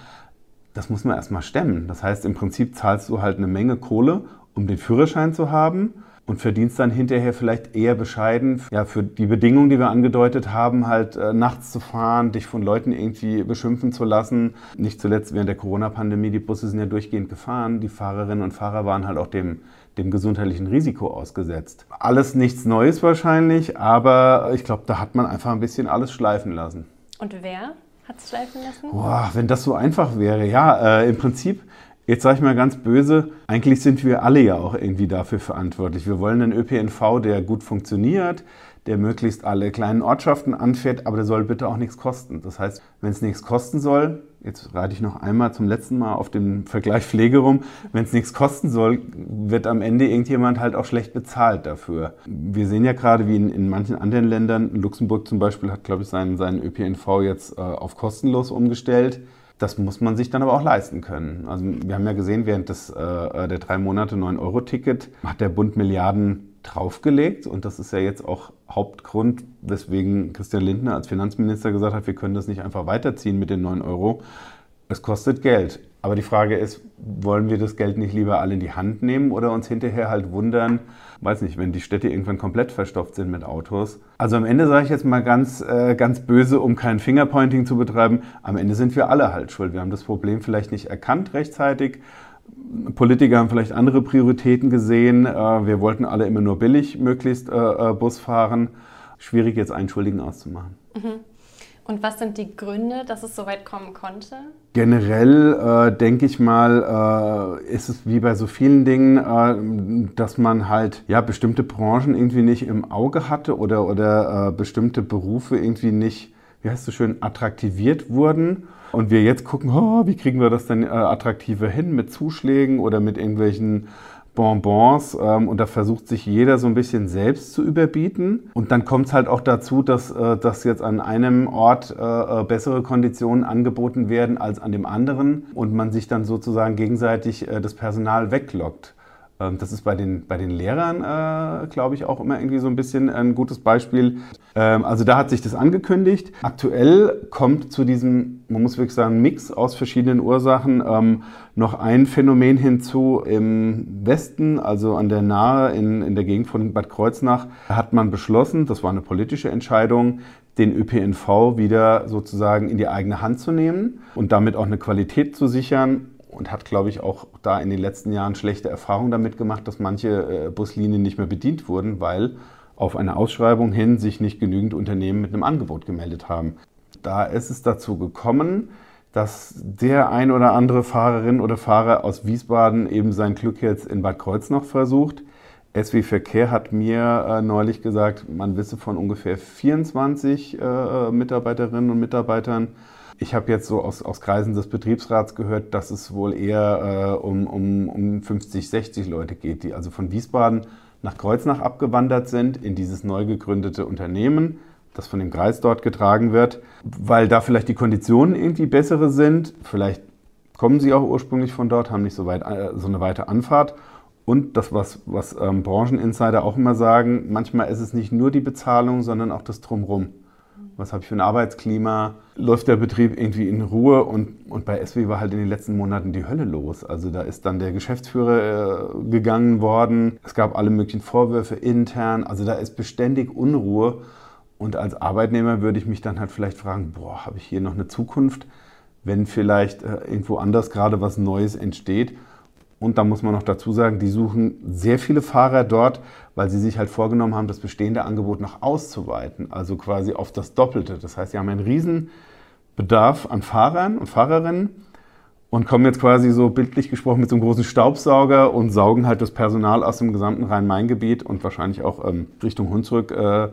Das muss man erstmal stemmen. Das heißt, im Prinzip zahlst du halt eine Menge Kohle, um den Führerschein zu haben und verdienst dann hinterher vielleicht eher bescheiden ja, für die Bedingungen, die wir angedeutet haben, halt äh, nachts zu fahren, dich von Leuten irgendwie beschimpfen zu lassen. Nicht zuletzt während der Corona-Pandemie, die Busse sind ja durchgehend gefahren. Die Fahrerinnen und Fahrer waren halt auch dem, dem gesundheitlichen Risiko ausgesetzt. Alles nichts Neues wahrscheinlich, aber ich glaube, da hat man einfach ein bisschen alles schleifen lassen. Und wer hat es schleifen lassen? Boah, wenn das so einfach wäre, ja, äh, im Prinzip Jetzt sage ich mal ganz böse, eigentlich sind wir alle ja auch irgendwie dafür verantwortlich. Wir wollen einen ÖPNV, der gut funktioniert, der möglichst alle kleinen Ortschaften anfährt, aber der soll bitte auch nichts kosten. Das heißt, wenn es nichts kosten soll, jetzt reite ich noch einmal zum letzten Mal auf den Vergleich Pflege rum, wenn es nichts kosten soll, wird am Ende irgendjemand halt auch schlecht bezahlt dafür. Wir sehen ja gerade, wie in, in manchen anderen Ländern, Luxemburg zum Beispiel hat, glaube ich, seinen, seinen ÖPNV jetzt äh, auf kostenlos umgestellt. Das muss man sich dann aber auch leisten können. Also wir haben ja gesehen, während des, äh, der drei Monate 9-Euro-Ticket hat der Bund Milliarden draufgelegt. Und das ist ja jetzt auch Hauptgrund, weswegen Christian Lindner als Finanzminister gesagt hat, wir können das nicht einfach weiterziehen mit den 9 Euro. Es kostet Geld. Aber die Frage ist, wollen wir das Geld nicht lieber alle in die Hand nehmen oder uns hinterher halt wundern, weiß nicht, wenn die Städte irgendwann komplett verstopft sind mit Autos. Also am Ende sage ich jetzt mal ganz, äh, ganz böse, um kein Fingerpointing zu betreiben, am Ende sind wir alle halt schuld. Wir haben das Problem vielleicht nicht erkannt rechtzeitig. Politiker haben vielleicht andere Prioritäten gesehen. Äh, wir wollten alle immer nur billig möglichst äh, äh Bus fahren. Schwierig jetzt einen Schuldigen auszumachen. Mhm. Und was sind die Gründe, dass es so weit kommen konnte? Generell äh, denke ich mal, äh, ist es wie bei so vielen Dingen, äh, dass man halt ja bestimmte Branchen irgendwie nicht im Auge hatte oder, oder äh, bestimmte Berufe irgendwie nicht, wie heißt es schön, attraktiviert wurden. Und wir jetzt gucken, oh, wie kriegen wir das denn äh, attraktiver hin mit Zuschlägen oder mit irgendwelchen Bonbons ähm, und da versucht sich jeder so ein bisschen selbst zu überbieten. Und dann kommt es halt auch dazu, dass, äh, dass jetzt an einem Ort äh, äh, bessere Konditionen angeboten werden als an dem anderen und man sich dann sozusagen gegenseitig äh, das Personal weglockt. Ähm, das ist bei den, bei den Lehrern, äh, glaube ich, auch immer irgendwie so ein bisschen ein gutes Beispiel. Ähm, also da hat sich das angekündigt. Aktuell kommt zu diesem, man muss wirklich sagen, Mix aus verschiedenen Ursachen ähm, noch ein Phänomen hinzu. Im Westen, also an der Nahe, in, in der Gegend von Bad Kreuznach, hat man beschlossen, das war eine politische Entscheidung, den ÖPNV wieder sozusagen in die eigene Hand zu nehmen und damit auch eine Qualität zu sichern und hat, glaube ich, auch da in den letzten Jahren schlechte Erfahrungen damit gemacht, dass manche äh, Buslinien nicht mehr bedient wurden, weil auf eine Ausschreibung hin sich nicht genügend Unternehmen mit einem Angebot gemeldet haben. Da ist es dazu gekommen, dass der ein oder andere Fahrerin oder Fahrer aus Wiesbaden eben sein Glück jetzt in Bad Kreuznach versucht. SW Verkehr hat mir äh, neulich gesagt, man wisse von ungefähr 24 äh, Mitarbeiterinnen und Mitarbeitern, ich habe jetzt so aus, aus Kreisen des Betriebsrats gehört, dass es wohl eher äh, um, um, um 50, 60 Leute geht, die also von Wiesbaden nach Kreuznach abgewandert sind in dieses neu gegründete Unternehmen, das von dem Kreis dort getragen wird, weil da vielleicht die Konditionen irgendwie bessere sind. Vielleicht kommen sie auch ursprünglich von dort, haben nicht so, weit, äh, so eine weite Anfahrt. Und das, was, was ähm, Brancheninsider auch immer sagen, manchmal ist es nicht nur die Bezahlung, sondern auch das Drumherum was habe ich für ein Arbeitsklima, läuft der Betrieb irgendwie in Ruhe? Und, und bei SW war halt in den letzten Monaten die Hölle los. Also da ist dann der Geschäftsführer äh, gegangen worden, es gab alle möglichen Vorwürfe intern, also da ist beständig Unruhe. Und als Arbeitnehmer würde ich mich dann halt vielleicht fragen, boah, habe ich hier noch eine Zukunft, wenn vielleicht äh, irgendwo anders gerade was Neues entsteht und da muss man noch dazu sagen, die suchen sehr viele Fahrer dort, weil sie sich halt vorgenommen haben, das bestehende Angebot noch auszuweiten, also quasi auf das Doppelte. Das heißt, sie haben einen riesen Bedarf an Fahrern und Fahrerinnen und kommen jetzt quasi so bildlich gesprochen mit so einem großen Staubsauger und saugen halt das Personal aus dem gesamten Rhein-Main-Gebiet und wahrscheinlich auch ähm, Richtung Hunsrück äh, äh,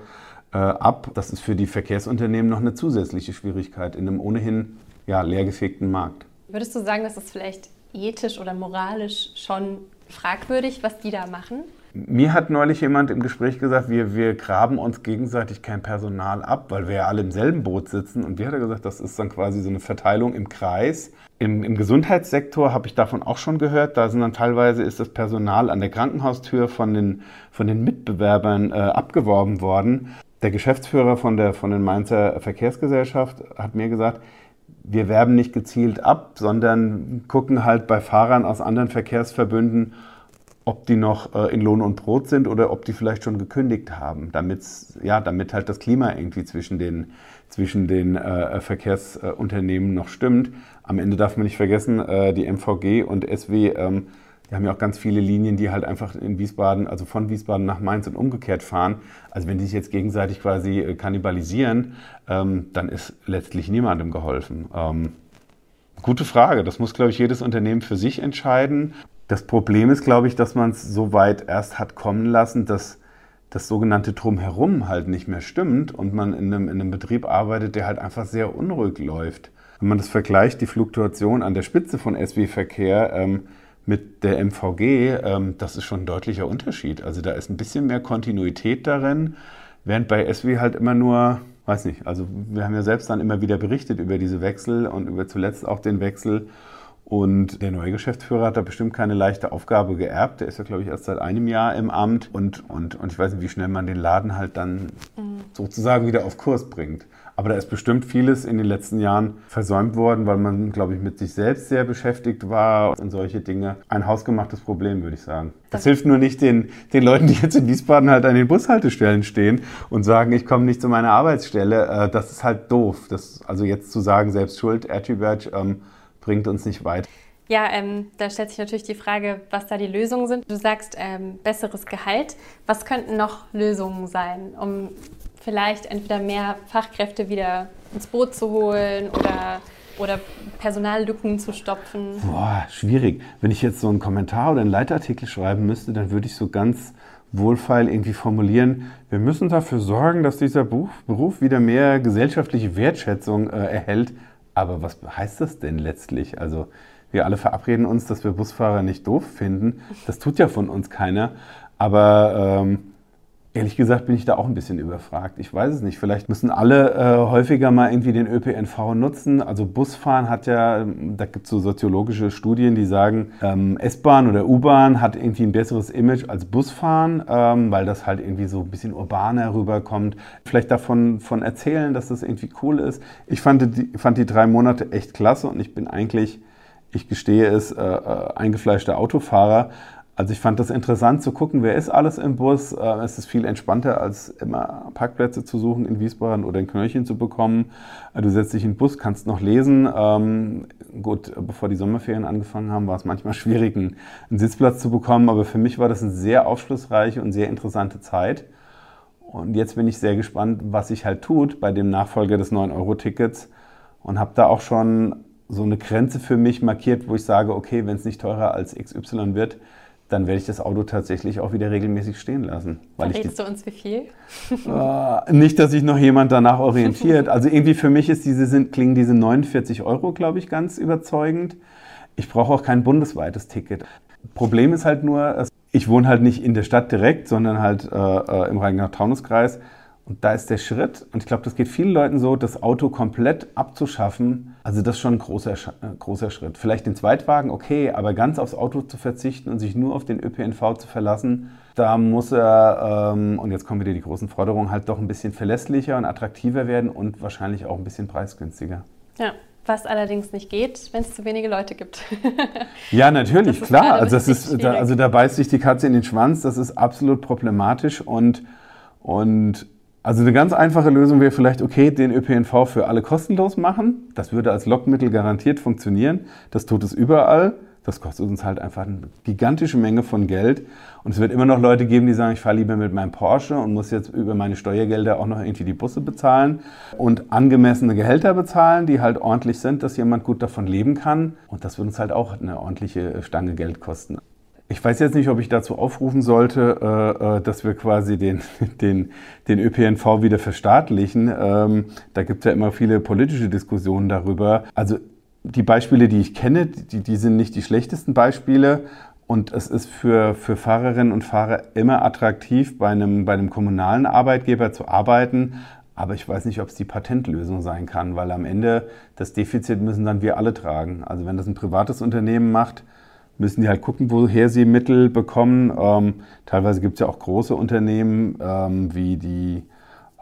ab. Das ist für die Verkehrsunternehmen noch eine zusätzliche Schwierigkeit in einem ohnehin ja, leergefegten Markt. Würdest du sagen, dass das vielleicht ethisch oder moralisch schon fragwürdig, was die da machen? Mir hat neulich jemand im Gespräch gesagt, wir, wir graben uns gegenseitig kein Personal ab, weil wir ja alle im selben Boot sitzen. Und wie hat er gesagt, das ist dann quasi so eine Verteilung im Kreis. Im, im Gesundheitssektor habe ich davon auch schon gehört. Da sind dann teilweise ist das Personal an der Krankenhaustür von den, von den Mitbewerbern äh, abgeworben worden. Der Geschäftsführer von der von den Mainzer Verkehrsgesellschaft hat mir gesagt, wir werben nicht gezielt ab, sondern gucken halt bei Fahrern aus anderen Verkehrsverbünden, ob die noch äh, in Lohn und Brot sind oder ob die vielleicht schon gekündigt haben, damit's, ja, damit halt das Klima irgendwie zwischen den, zwischen den äh, Verkehrsunternehmen noch stimmt. Am Ende darf man nicht vergessen, äh, die MVG und SW ähm, wir haben ja auch ganz viele Linien, die halt einfach in Wiesbaden, also von Wiesbaden nach Mainz und umgekehrt fahren. Also wenn die sich jetzt gegenseitig quasi äh, kannibalisieren, ähm, dann ist letztlich niemandem geholfen. Ähm, gute Frage. Das muss, glaube ich, jedes Unternehmen für sich entscheiden. Das Problem ist, glaube ich, dass man es so weit erst hat kommen lassen, dass das sogenannte Drumherum halt nicht mehr stimmt und man in einem, in einem Betrieb arbeitet, der halt einfach sehr unruhig läuft. Wenn man das vergleicht, die Fluktuation an der Spitze von SW-Verkehr, ähm, mit der MVG, ähm, das ist schon ein deutlicher Unterschied. Also da ist ein bisschen mehr Kontinuität darin, während bei SW halt immer nur, weiß nicht, also wir haben ja selbst dann immer wieder berichtet über diese Wechsel und über zuletzt auch den Wechsel. Und der neue Geschäftsführer hat da bestimmt keine leichte Aufgabe geerbt. Der ist ja, glaube ich, erst seit einem Jahr im Amt. Und, und, und ich weiß nicht, wie schnell man den Laden halt dann mhm. sozusagen wieder auf Kurs bringt. Aber da ist bestimmt vieles in den letzten Jahren versäumt worden, weil man, glaube ich, mit sich selbst sehr beschäftigt war und solche Dinge. Ein hausgemachtes Problem, würde ich sagen. Das, das hilft nur nicht den, den Leuten, die jetzt in Wiesbaden halt an den Bushaltestellen stehen und sagen, ich komme nicht zu meiner Arbeitsstelle. Äh, das ist halt doof. Das, also jetzt zu sagen, selbst schuld, Attribute, ähm, bringt uns nicht weit. Ja, ähm, da stellt sich natürlich die Frage, was da die Lösungen sind. Du sagst ähm, besseres Gehalt. Was könnten noch Lösungen sein, um vielleicht entweder mehr Fachkräfte wieder ins Boot zu holen oder, oder Personallücken zu stopfen? Boah, schwierig. Wenn ich jetzt so einen Kommentar oder einen Leitartikel schreiben müsste, dann würde ich so ganz wohlfeil irgendwie formulieren, wir müssen dafür sorgen, dass dieser Beruf wieder mehr gesellschaftliche Wertschätzung äh, erhält. Aber was heißt das denn letztlich? Also wir alle verabreden uns, dass wir Busfahrer nicht doof finden. Das tut ja von uns keiner. Aber ähm, Ehrlich gesagt bin ich da auch ein bisschen überfragt. Ich weiß es nicht. Vielleicht müssen alle äh, häufiger mal irgendwie den ÖPNV nutzen. Also Busfahren hat ja, da gibt es so soziologische Studien, die sagen, ähm, S-Bahn oder U-Bahn hat irgendwie ein besseres Image als Busfahren, ähm, weil das halt irgendwie so ein bisschen urbaner rüberkommt. Vielleicht davon von erzählen, dass das irgendwie cool ist. Ich fand die, fand die drei Monate echt klasse und ich bin eigentlich, ich gestehe es, äh, äh eingefleischter Autofahrer. Also ich fand das interessant zu gucken, wer ist alles im Bus. Äh, es ist viel entspannter, als immer Parkplätze zu suchen in Wiesbaden oder ein Knöllchen zu bekommen. Äh, du setzt dich in den Bus, kannst noch lesen. Ähm, gut, bevor die Sommerferien angefangen haben, war es manchmal [LAUGHS] schwierig, einen, Sitzplatz zu bekommen. Aber für mich war das eine sehr aufschlussreiche und sehr interessante Zeit. Und jetzt bin ich sehr gespannt, was sich halt tut bei dem Nachfolger des 9-Euro-Tickets und habe da auch schon so eine Grenze für mich markiert, wo ich sage, okay, wenn es nicht teurer als XY wird, dann werde ich das Auto tatsächlich auch wieder regelmäßig stehen lassen. Weil Verrätst du uns wie viel? Äh, [LAUGHS] nicht, dass sich noch jemand danach orientiert. Also irgendwie für mich ist diese, sind, klingen diese 49 Euro, glaube ich, ganz überzeugend. Ich brauche auch kein bundesweites Ticket. Problem ist halt nur, ich wohne halt nicht in der Stadt direkt, sondern halt äh, äh im Rheingau-Taunus-Kreis. Und da ist der Schritt, und ich glaube, das geht vielen Leuten so, das Auto komplett abzuschaffen. Also das ist schon ein großer, äh, großer Schritt. Vielleicht den Zweitwagen, okay, aber ganz aufs Auto zu verzichten und sich nur auf den ÖPNV zu verlassen, da muss er, ähm, und jetzt kommen wieder die großen Forderungen, halt doch ein bisschen verlässlicher und attraktiver werden und wahrscheinlich auch ein bisschen preisgünstiger. Ja. Was allerdings nicht geht, wenn es zu wenige Leute gibt. [LAUGHS] ja, natürlich, klar. Also, das ist, da, also da beißt sich die Katze in den Schwanz. Das ist absolut problematisch und, und also eine ganz einfache Lösung wäre vielleicht, okay, den ÖPNV für alle kostenlos machen. Das würde als Lockmittel garantiert funktionieren. Das tut es überall. Das kostet uns halt einfach eine gigantische Menge von Geld. Und es wird immer noch Leute geben, die sagen, ich fahre lieber mit meinem Porsche und muss jetzt über meine Steuergelder auch noch irgendwie die Busse bezahlen und angemessene Gehälter bezahlen, die halt ordentlich sind, dass jemand gut davon leben kann. Und das wird uns halt auch eine ordentliche Stange Geld kosten. Ich weiß jetzt nicht, ob ich dazu aufrufen sollte, äh, äh, dass wir quasi den, [LAUGHS] den, den ÖPNV wieder verstaatlichen. Ähm, da gibt es ja immer viele politische Diskussionen darüber. Also die Beispiele, die ich kenne, die, die sind nicht die schlechtesten Beispiele. Und es ist für, für Fahrerinnen und Fahrer immer attraktiv, bei einem, bei einem kommunalen Arbeitgeber zu arbeiten. Aber ich weiß nicht, ob es die Patentlösung sein kann, weil am Ende das Defizit müssen dann wir alle tragen. Also wenn das ein privates Unternehmen macht, müssen die halt gucken, woher sie Mittel bekommen. Ähm, teilweise gibt es ja auch große Unternehmen, ähm, wie die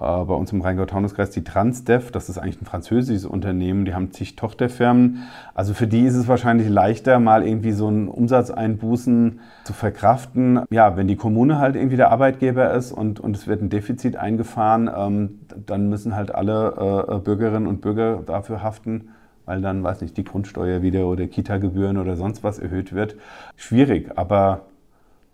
äh, bei uns im Rheingau-Taunus-Kreis die Transdev, das ist eigentlich ein französisches Unternehmen, die haben zig Tochterfirmen. Also für die ist es wahrscheinlich leichter, mal irgendwie so einen Umsatzeinbußen zu verkraften. Ja, wenn die Kommune halt irgendwie der Arbeitgeber ist und, und es wird ein Defizit eingefahren, ähm, dann müssen halt alle äh, Bürgerinnen und Bürger dafür haften weil dann, weiß nicht, die Grundsteuer wieder oder Kita-Gebühren oder sonst was erhöht wird. Schwierig, aber,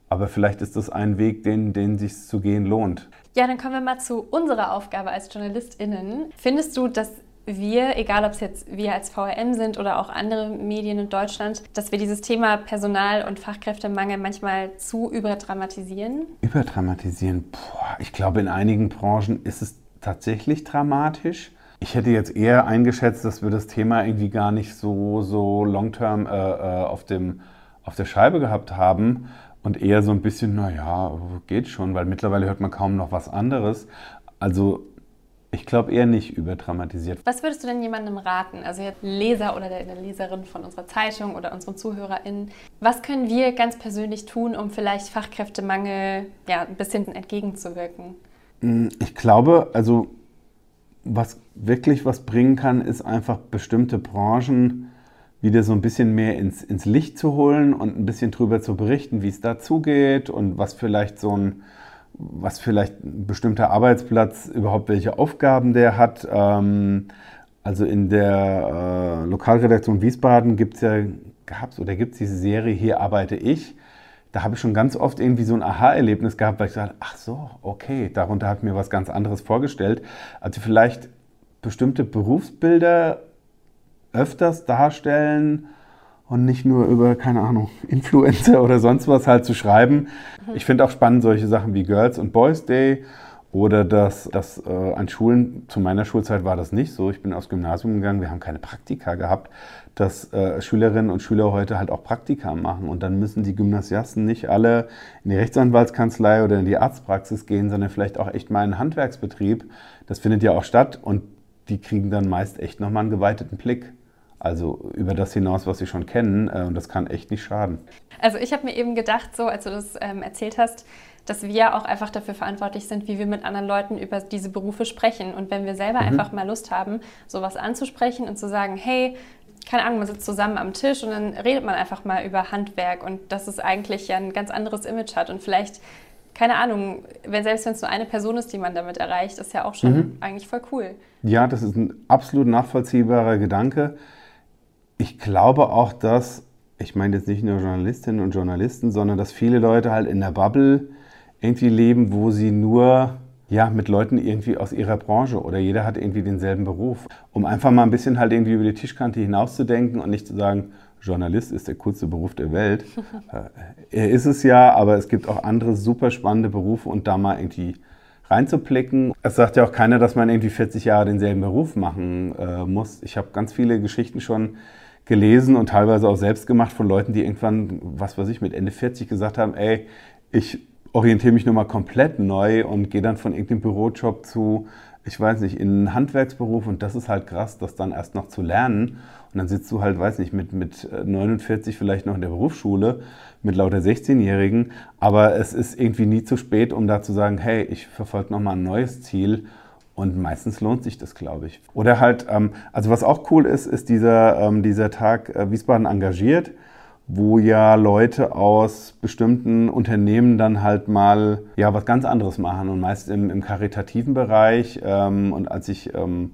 aber vielleicht ist das ein Weg, den, den sich zu gehen lohnt. Ja, dann kommen wir mal zu unserer Aufgabe als JournalistInnen. Findest du, dass wir, egal ob es jetzt wir als VRM sind oder auch andere Medien in Deutschland, dass wir dieses Thema Personal- und Fachkräftemangel manchmal zu überdramatisieren? Überdramatisieren? Boah, ich glaube, in einigen Branchen ist es tatsächlich dramatisch. Ich hätte jetzt eher eingeschätzt, dass wir das Thema irgendwie gar nicht so, so long-term äh, äh, auf, auf der Scheibe gehabt haben und eher so ein bisschen, naja, geht schon, weil mittlerweile hört man kaum noch was anderes. Also ich glaube eher nicht überdramatisiert. Was würdest du denn jemandem raten, also jetzt Leser oder der, Leserin von unserer Zeitung oder unseren ZuhörerInnen, was können wir ganz persönlich tun, um vielleicht Fachkräftemangel ja, ein bisschen entgegenzuwirken? Hm, ich glaube, also was wirklich was bringen kann, ist einfach bestimmte Branchen wieder so ein bisschen mehr ins, ins Licht zu holen und ein bisschen drüber zu berichten, wie es da zugeht und was vielleicht so ein, was vielleicht ein bestimmter Arbeitsplatz überhaupt welche Aufgaben der hat. Ähm, also in der äh, Lokalredaktion Wiesbaden gibt es ja, gab es oder gibt es diese Serie Hier arbeite ich. Da habe ich schon ganz oft irgendwie so ein Aha-Erlebnis gehabt, weil ich gesagt ach so, okay, darunter habe ich mir was ganz anderes vorgestellt. Also vielleicht bestimmte Berufsbilder öfters darstellen und nicht nur über, keine Ahnung, [LAUGHS] Influencer oder sonst was halt zu schreiben. Mhm. Ich finde auch spannend solche Sachen wie Girls und Boys Day Oder dass, dass äh, an Schulen, zu meiner Schulzeit war das nicht so, ich bin aufs Gymnasium gegangen, wir haben keine Praktika gehabt, dass äh, Schülerinnen und Schüler heute halt auch Praktika machen. Und dann müssen die Gymnasiasten nicht alle in die Rechtsanwaltskanzlei oder in die Arztpraxis gehen, sondern vielleicht auch echt mal in einen Handwerksbetrieb. Das findet ja auch statt und die kriegen dann meist echt nochmal einen geweiteten Blick. Also über das hinaus, was sie schon kennen. Äh, und das kann echt nicht schaden. Also ich habe mir eben gedacht, so als du das ähm, erzählt hast, dass wir auch einfach dafür verantwortlich sind, wie wir mit anderen Leuten über diese Berufe sprechen. Und wenn wir selber mhm. einfach mal Lust haben, sowas anzusprechen und zu sagen, hey, keine Ahnung, man sitzt zusammen am Tisch und dann redet man einfach mal über Handwerk und dass es eigentlich ja ein ganz anderes Image hat. Und vielleicht, keine Ahnung, wenn, selbst wenn es nur eine Person ist, die man damit erreicht, ist ja auch schon mhm. eigentlich voll cool. Ja, das ist ein absolut nachvollziehbarer Gedanke. Ich glaube auch, dass, ich meine jetzt nicht nur Journalistinnen und Journalisten, sondern dass viele Leute halt in der Bubble irgendwie leben, wo sie nur ja, mit Leuten irgendwie aus ihrer Branche oder jeder hat irgendwie denselben Beruf, um einfach mal ein bisschen halt irgendwie über die Tischkante hinauszudenken und nicht zu sagen, Journalist ist der coolste Beruf der Welt. [LAUGHS] Äh, er ist es ja, aber es gibt auch andere super spannende Berufe und da mal irgendwie reinzublicken. Es sagt ja auch keiner, dass man irgendwie 40 Jahre denselben Beruf machen äh, muss. Ich habe ganz viele Geschichten schon gelesen und teilweise auch selbst gemacht von Leuten, die irgendwann, was weiß ich, mit Ende 40 gesagt haben, ey, ich orientiere mich nochmal komplett neu und gehe dann von irgendeinem Bürojob zu, ich weiß nicht, in einen Handwerksberuf und das ist halt krass, das dann erst noch zu lernen. Und dann sitzt du halt, weiß nicht, mit, mit 49 vielleicht noch in der Berufsschule, mit lauter 16-Jährigen, aber es ist irgendwie nie zu spät, um da zu sagen, hey, ich verfolge nochmal ein neues Ziel. Und meistens lohnt sich das, glaube ich. Oder halt, ähm, also was auch cool ist, ist dieser, ähm, dieser Tag äh, Wiesbaden engagiert wo ja Leute aus bestimmten Unternehmen dann halt mal ja was ganz anderes machen und meist im, im karitativen Bereich. Ähm, und als ich ähm,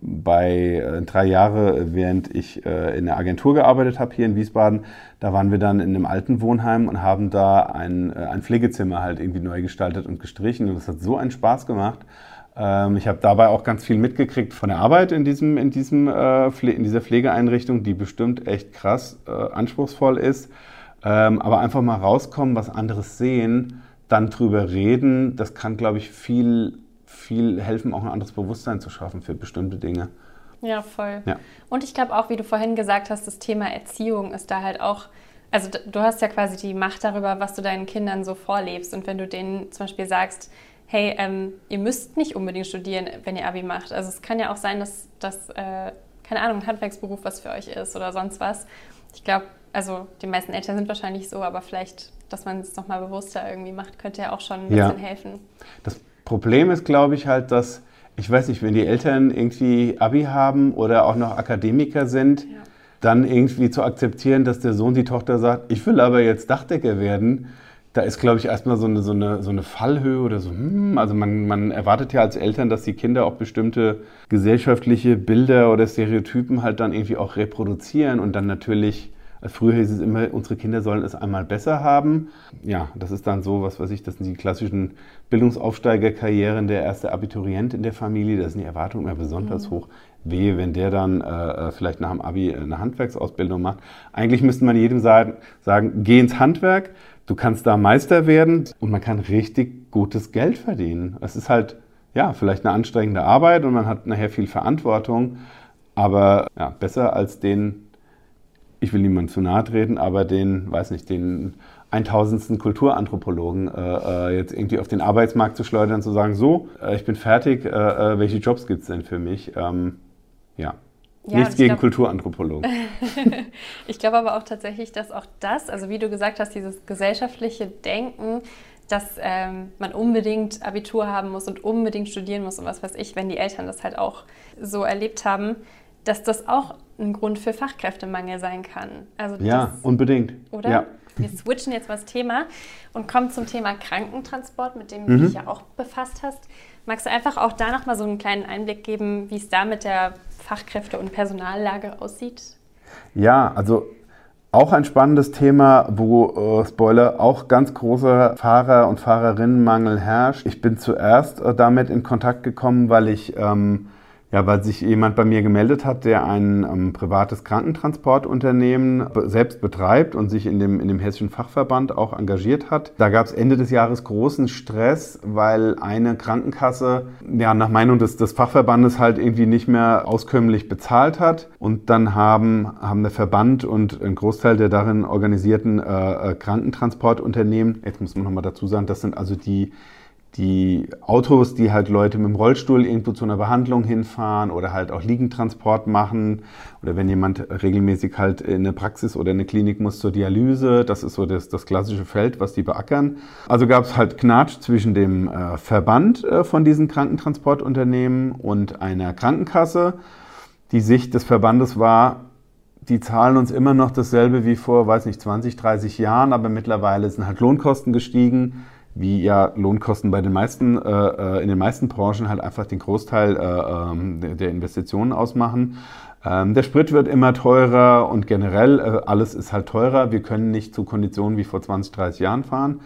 bei äh, drei Jahre, während ich äh, in der Agentur gearbeitet habe hier in Wiesbaden, da waren wir dann in einem alten Wohnheim und haben da ein, äh, ein Pflegezimmer halt irgendwie neu gestaltet und gestrichen. Und das hat so einen Spaß gemacht. Ähm, ich habe dabei auch ganz viel mitgekriegt von der Arbeit in, diesem, in, diesem, äh, in dieser Pflegeeinrichtung, die bestimmt echt krass äh, anspruchsvoll ist. Ähm, aber einfach mal rauskommen, was anderes sehen, dann drüber reden, das kann, glaube ich, viel, viel helfen, auch ein anderes Bewusstsein zu schaffen für bestimmte Dinge. Ja, voll. Ja. Und ich glaube auch, wie du vorhin gesagt hast, das Thema Erziehung ist da halt auch also du hast ja quasi die Macht darüber, was du deinen Kindern so vorlebst. Und wenn du denen zum Beispiel sagst, hey, ähm, ihr müsst nicht unbedingt studieren, wenn ihr Abi macht. Also es kann ja auch sein, dass das, äh, keine Ahnung, ein Handwerksberuf was für euch ist oder sonst was. Ich glaube, also die meisten Eltern sind wahrscheinlich so, aber vielleicht, dass man es nochmal bewusster irgendwie macht, könnte ja auch schon ein bisschen helfen. Das Problem ist, glaube ich, halt, dass, ich weiß nicht, wenn die Eltern irgendwie Abi haben oder auch noch Akademiker sind, ja. dann irgendwie zu akzeptieren, dass der Sohn, die Tochter sagt, ich will aber jetzt Dachdecker werden da ist, glaube ich, erstmal so eine, so, eine, so eine Fallhöhe oder so. Hm, also man, man erwartet ja als Eltern, dass die Kinder auch bestimmte gesellschaftliche Bilder oder Stereotypen halt dann irgendwie auch reproduzieren und dann natürlich, früher hieß es immer, unsere Kinder sollen es einmal besser haben. Ja, das ist dann so, was weiß ich, das sind die klassischen Bildungsaufsteigerkarrieren, der erste Abiturient in der Familie, da sind die Erwartungen immer besonders mhm. hoch. Wehe, wenn der dann äh, vielleicht nach dem Abi eine Handwerksausbildung macht. Eigentlich müsste man jedem sagen, sagen, geh ins Handwerk, Du kannst da Meister werden und man kann richtig gutes Geld verdienen. Es ist halt, ja, vielleicht eine anstrengende Arbeit und man hat nachher viel Verantwortung, aber ja, besser als den, ich will niemandem zu nahe treten, aber den, weiß nicht, den 1000. Kulturanthropologen äh, äh, jetzt irgendwie auf den Arbeitsmarkt zu schleudern, zu sagen, so, äh, ich bin fertig, äh, äh welche Jobs gibt es denn für mich? Ähm, ja. Ja, Nichts gegen glaub, Kulturanthropologen. [LAUGHS] ich glaube aber auch tatsächlich, dass auch das, also wie du gesagt hast, dieses gesellschaftliche Denken, dass ähm, man unbedingt Abitur haben muss und unbedingt studieren muss und was weiß ich, wenn die Eltern das halt auch so erlebt haben, dass das auch ein Grund für Fachkräftemangel sein kann. Also ja, das, unbedingt. Oder? Ja. Wir switchen jetzt mal das Thema und kommen zum Thema Krankentransport, mit dem mhm. du dich ja auch befasst hast. Magst du einfach auch da nochmal so einen kleinen Einblick geben, wie es da mit der Fachkräfte- und Personallage aussieht? Ja, also auch ein spannendes Thema, wo, äh, Spoiler, auch ganz großer Fahrer- und Fahrerinnenmangel herrscht. Ich bin zuerst äh, damit in Kontakt gekommen, weil ich ähm, Ja, weil sich jemand bei mir gemeldet hat, der ein ähm, privates Krankentransportunternehmen selbst betreibt und sich in dem, in dem Hessischen Fachverband auch engagiert hat. Da gab es Ende des Jahres großen Stress, weil eine Krankenkasse ja nach Meinung des, des Fachverbandes halt irgendwie nicht mehr auskömmlich bezahlt hat. Und dann haben, haben der Verband und ein Großteil der darin organisierten äh, äh Krankentransportunternehmen, jetzt muss man nochmal dazu sagen, das sind also die die Autos, die halt Leute mit dem Rollstuhl irgendwo zu einer Behandlung hinfahren oder halt auch Liegentransport machen oder wenn jemand regelmäßig halt in eine Praxis oder in eine Klinik muss zur Dialyse, das ist so das, das klassische Feld, was die beackern. Also gab es halt Knatsch zwischen dem äh, Verband äh, von diesen Krankentransportunternehmen und einer Krankenkasse. Die Sicht des Verbandes war, die zahlen uns immer noch dasselbe wie vor, weiß nicht, 20, 30 Jahren, aber mittlerweile sind halt Lohnkosten gestiegen wie ja Lohnkosten bei den meisten, äh, äh, in den meisten Branchen halt einfach den Großteil äh, ähm, der Investitionen ausmachen. Ähm, der Sprit wird immer teurer und generell äh, alles ist halt teurer. Wir können nicht zu Konditionen wie vor 20, 30 Jahren fahren.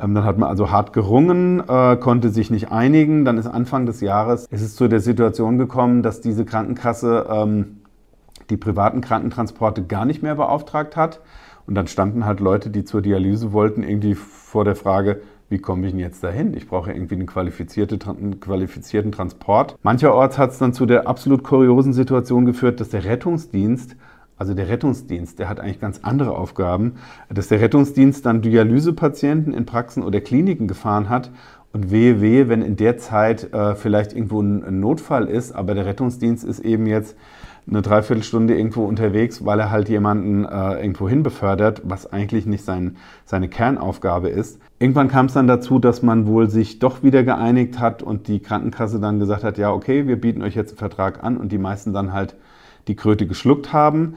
Ähm, dann hat man also hart gerungen, äh, konnte sich nicht einigen. Dann ist Anfang des Jahres, ist es zu der Situation gekommen, dass diese Krankenkasse ähm, die privaten Krankentransporte gar nicht mehr beauftragt hat. Und dann standen halt Leute, die zur Dialyse wollten, irgendwie vor der Frage, wie komme ich denn jetzt dahin? Ich brauche irgendwie einen, qualifizierte, einen qualifizierten Transport. Mancherorts hat es dann zu der absolut kuriosen Situation geführt, dass der Rettungsdienst also der Rettungsdienst, der hat eigentlich ganz andere Aufgaben, dass der Rettungsdienst dann Dialysepatienten in Praxen oder Kliniken gefahren hat und wehe, wehe, wenn in der Zeit äh, vielleicht irgendwo ein, ein, Notfall ist, aber der Rettungsdienst ist eben jetzt eine Dreiviertelstunde irgendwo unterwegs, weil er halt jemanden äh, irgendwo hin befördert, was eigentlich nicht sein, seine Kernaufgabe ist. Irgendwann kam es dann dazu, dass man wohl sich doch wieder geeinigt hat und die Krankenkasse dann gesagt hat, ja, okay, wir bieten euch jetzt einen Vertrag an und die meisten dann halt die Kröte geschluckt haben.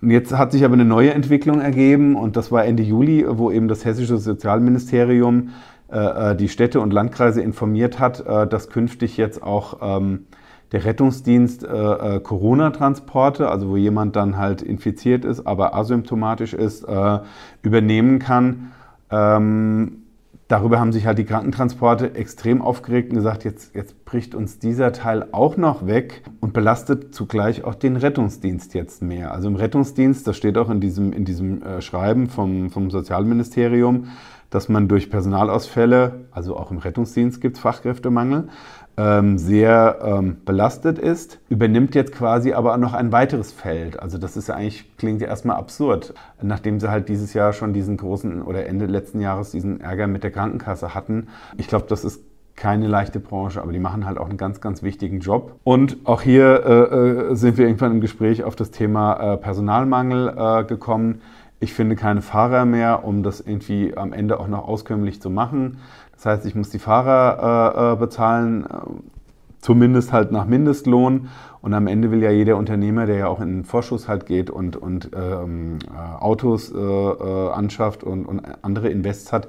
Und jetzt hat sich aber eine neue Entwicklung ergeben und das war Ende Juli, wo eben das hessische Sozialministerium äh, äh die Städte und Landkreise informiert hat, äh, dass künftig jetzt auch ähm, der Rettungsdienst äh, äh, Corona-Transporte, also wo jemand dann halt infiziert ist, aber asymptomatisch ist, äh, übernehmen kann. Ähm, darüber haben sich halt die Krankentransporte extrem aufgeregt und gesagt, jetzt, jetzt bricht uns dieser Teil auch noch weg und belastet zugleich auch den Rettungsdienst jetzt mehr. Also im Rettungsdienst, das steht auch in diesem, in diesem äh, Schreiben vom, vom Sozialministerium, dass man durch Personalausfälle, also auch im Rettungsdienst gibt es Fachkräftemangel, ähm, sehr ähm, belastet ist, übernimmt jetzt quasi aber noch ein weiteres Feld. Also das ist ja eigentlich, klingt ja erstmal absurd, nachdem sie halt dieses Jahr schon diesen großen oder Ende letzten Jahres diesen Ärger mit der Krankenkasse hatten. Ich glaube, das ist keine leichte Branche, aber die machen halt auch einen ganz, ganz wichtigen Job. Und auch hier äh, äh sind wir irgendwann im Gespräch auf das Thema äh, Personalmangel äh, gekommen. Ich finde keine Fahrer mehr, um das irgendwie am Ende auch noch auskömmlich zu machen. Das heißt, ich muss die Fahrer äh, äh, bezahlen, äh, zumindest halt nach Mindestlohn. Und am Ende will ja jeder Unternehmer, der ja auch in den Vorschuss halt geht und, und ähm, äh, Autos äh, äh, anschafft und, und andere Invests hat,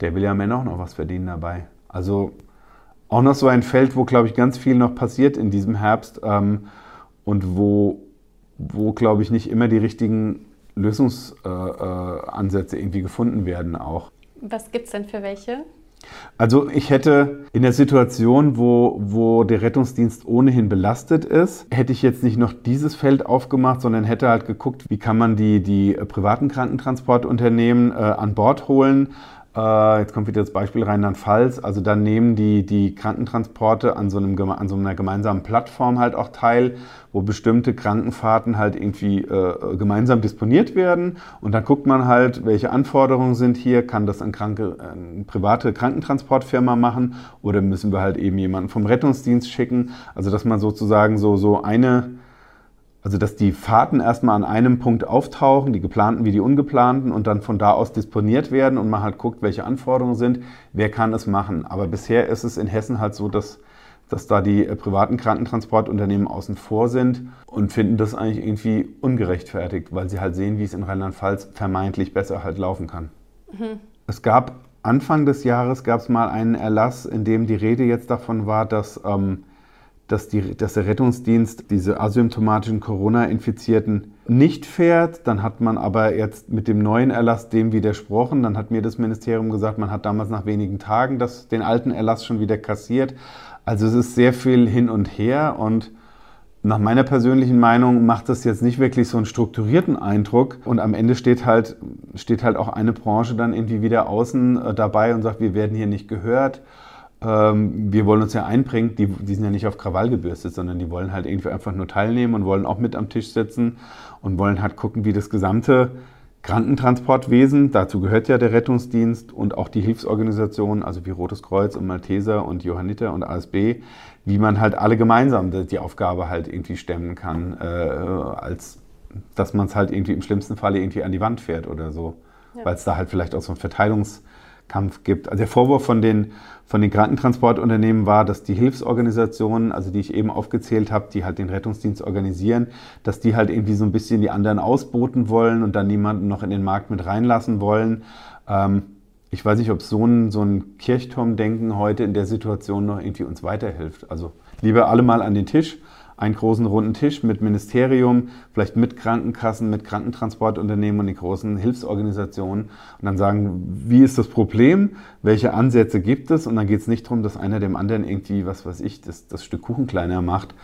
der will ja am Ende auch noch was verdienen dabei. Also auch noch so ein Feld, wo, glaube ich, ganz viel noch passiert in diesem Herbst ähm, und wo, wo glaube ich, nicht immer die richtigen Lösungsansätze irgendwie gefunden werden auch. Was gibt es denn für welche? Also ich hätte in der Situation, wo, wo der Rettungsdienst ohnehin belastet ist, hätte ich jetzt nicht noch dieses Feld aufgemacht, sondern hätte halt geguckt, wie kann man die, die privaten Krankentransportunternehmen äh, an Bord holen äh, jetzt kommt wieder das Beispiel Rheinland-Pfalz. Also dann nehmen die, die Krankentransporte an so, einem, an so einer gemeinsamen Plattform halt auch teil, wo bestimmte Krankenfahrten halt irgendwie äh, gemeinsam disponiert werden. Und dann guckt man halt, welche Anforderungen sind hier. Kann das eine, kranke, eine private Krankentransportfirma machen oder müssen wir halt eben jemanden vom Rettungsdienst schicken? Also dass man sozusagen so, so eine also, dass die Fahrten erstmal an einem Punkt auftauchen, die geplanten wie die ungeplanten, und dann von da aus disponiert werden und man halt guckt, welche Anforderungen sind, wer kann es machen. Aber bisher ist es in Hessen halt so, dass, dass da die äh, privaten Krankentransportunternehmen außen vor sind und finden das eigentlich irgendwie ungerechtfertigt, weil sie halt sehen, wie es in Rheinland-Pfalz vermeintlich besser halt laufen kann. Mhm. Es gab Anfang des Jahres gab es mal einen Erlass, in dem die Rede jetzt davon war, dass ähm, dass, die, dass der Rettungsdienst diese asymptomatischen Corona-Infizierten nicht fährt. Dann hat man aber jetzt mit dem neuen Erlass dem widersprochen. Dann hat mir das Ministerium gesagt, man hat damals nach wenigen Tagen das, den alten Erlass schon wieder kassiert. Also es ist sehr viel hin und her und nach meiner persönlichen Meinung macht das jetzt nicht wirklich so einen strukturierten Eindruck und am Ende steht halt, steht halt auch eine Branche dann irgendwie wieder außen äh, dabei und sagt, wir werden hier nicht gehört. Ähm, wir wollen uns ja einbringen, die, die sind ja nicht auf Krawall gebürstet, sondern die wollen halt irgendwie einfach nur teilnehmen und wollen auch mit am Tisch sitzen und wollen halt gucken, wie das gesamte Krankentransportwesen, dazu gehört ja der Rettungsdienst und auch die Hilfsorganisationen, also wie Rotes Kreuz und Malteser und Johanniter und ASB, wie man halt alle gemeinsam die Aufgabe halt irgendwie stemmen kann, äh, als dass man es halt irgendwie im schlimmsten Falle irgendwie an die Wand fährt oder so. Ja. Weil es da halt vielleicht auch so einen Verteilungskampf gibt. Also der Vorwurf von den von den Krankentransportunternehmen war, dass die Hilfsorganisationen, also die ich eben aufgezählt habe, die halt den Rettungsdienst organisieren, dass die halt irgendwie so ein bisschen die anderen ausboten wollen und dann niemanden noch in den Markt mit reinlassen wollen. Ähm, ich weiß nicht, ob so ein, so ein Kirchturmdenken heute in der Situation noch irgendwie uns weiterhilft. Also lieber alle mal an den Tisch einen großen runden Tisch mit Ministerium, vielleicht mit Krankenkassen, mit Krankentransportunternehmen und den großen Hilfsorganisationen und dann sagen, wie ist das Problem, welche Ansätze gibt es und dann geht es nicht darum, dass einer dem anderen irgendwie, was weiß ich, das, das Stück Kuchen kleiner macht.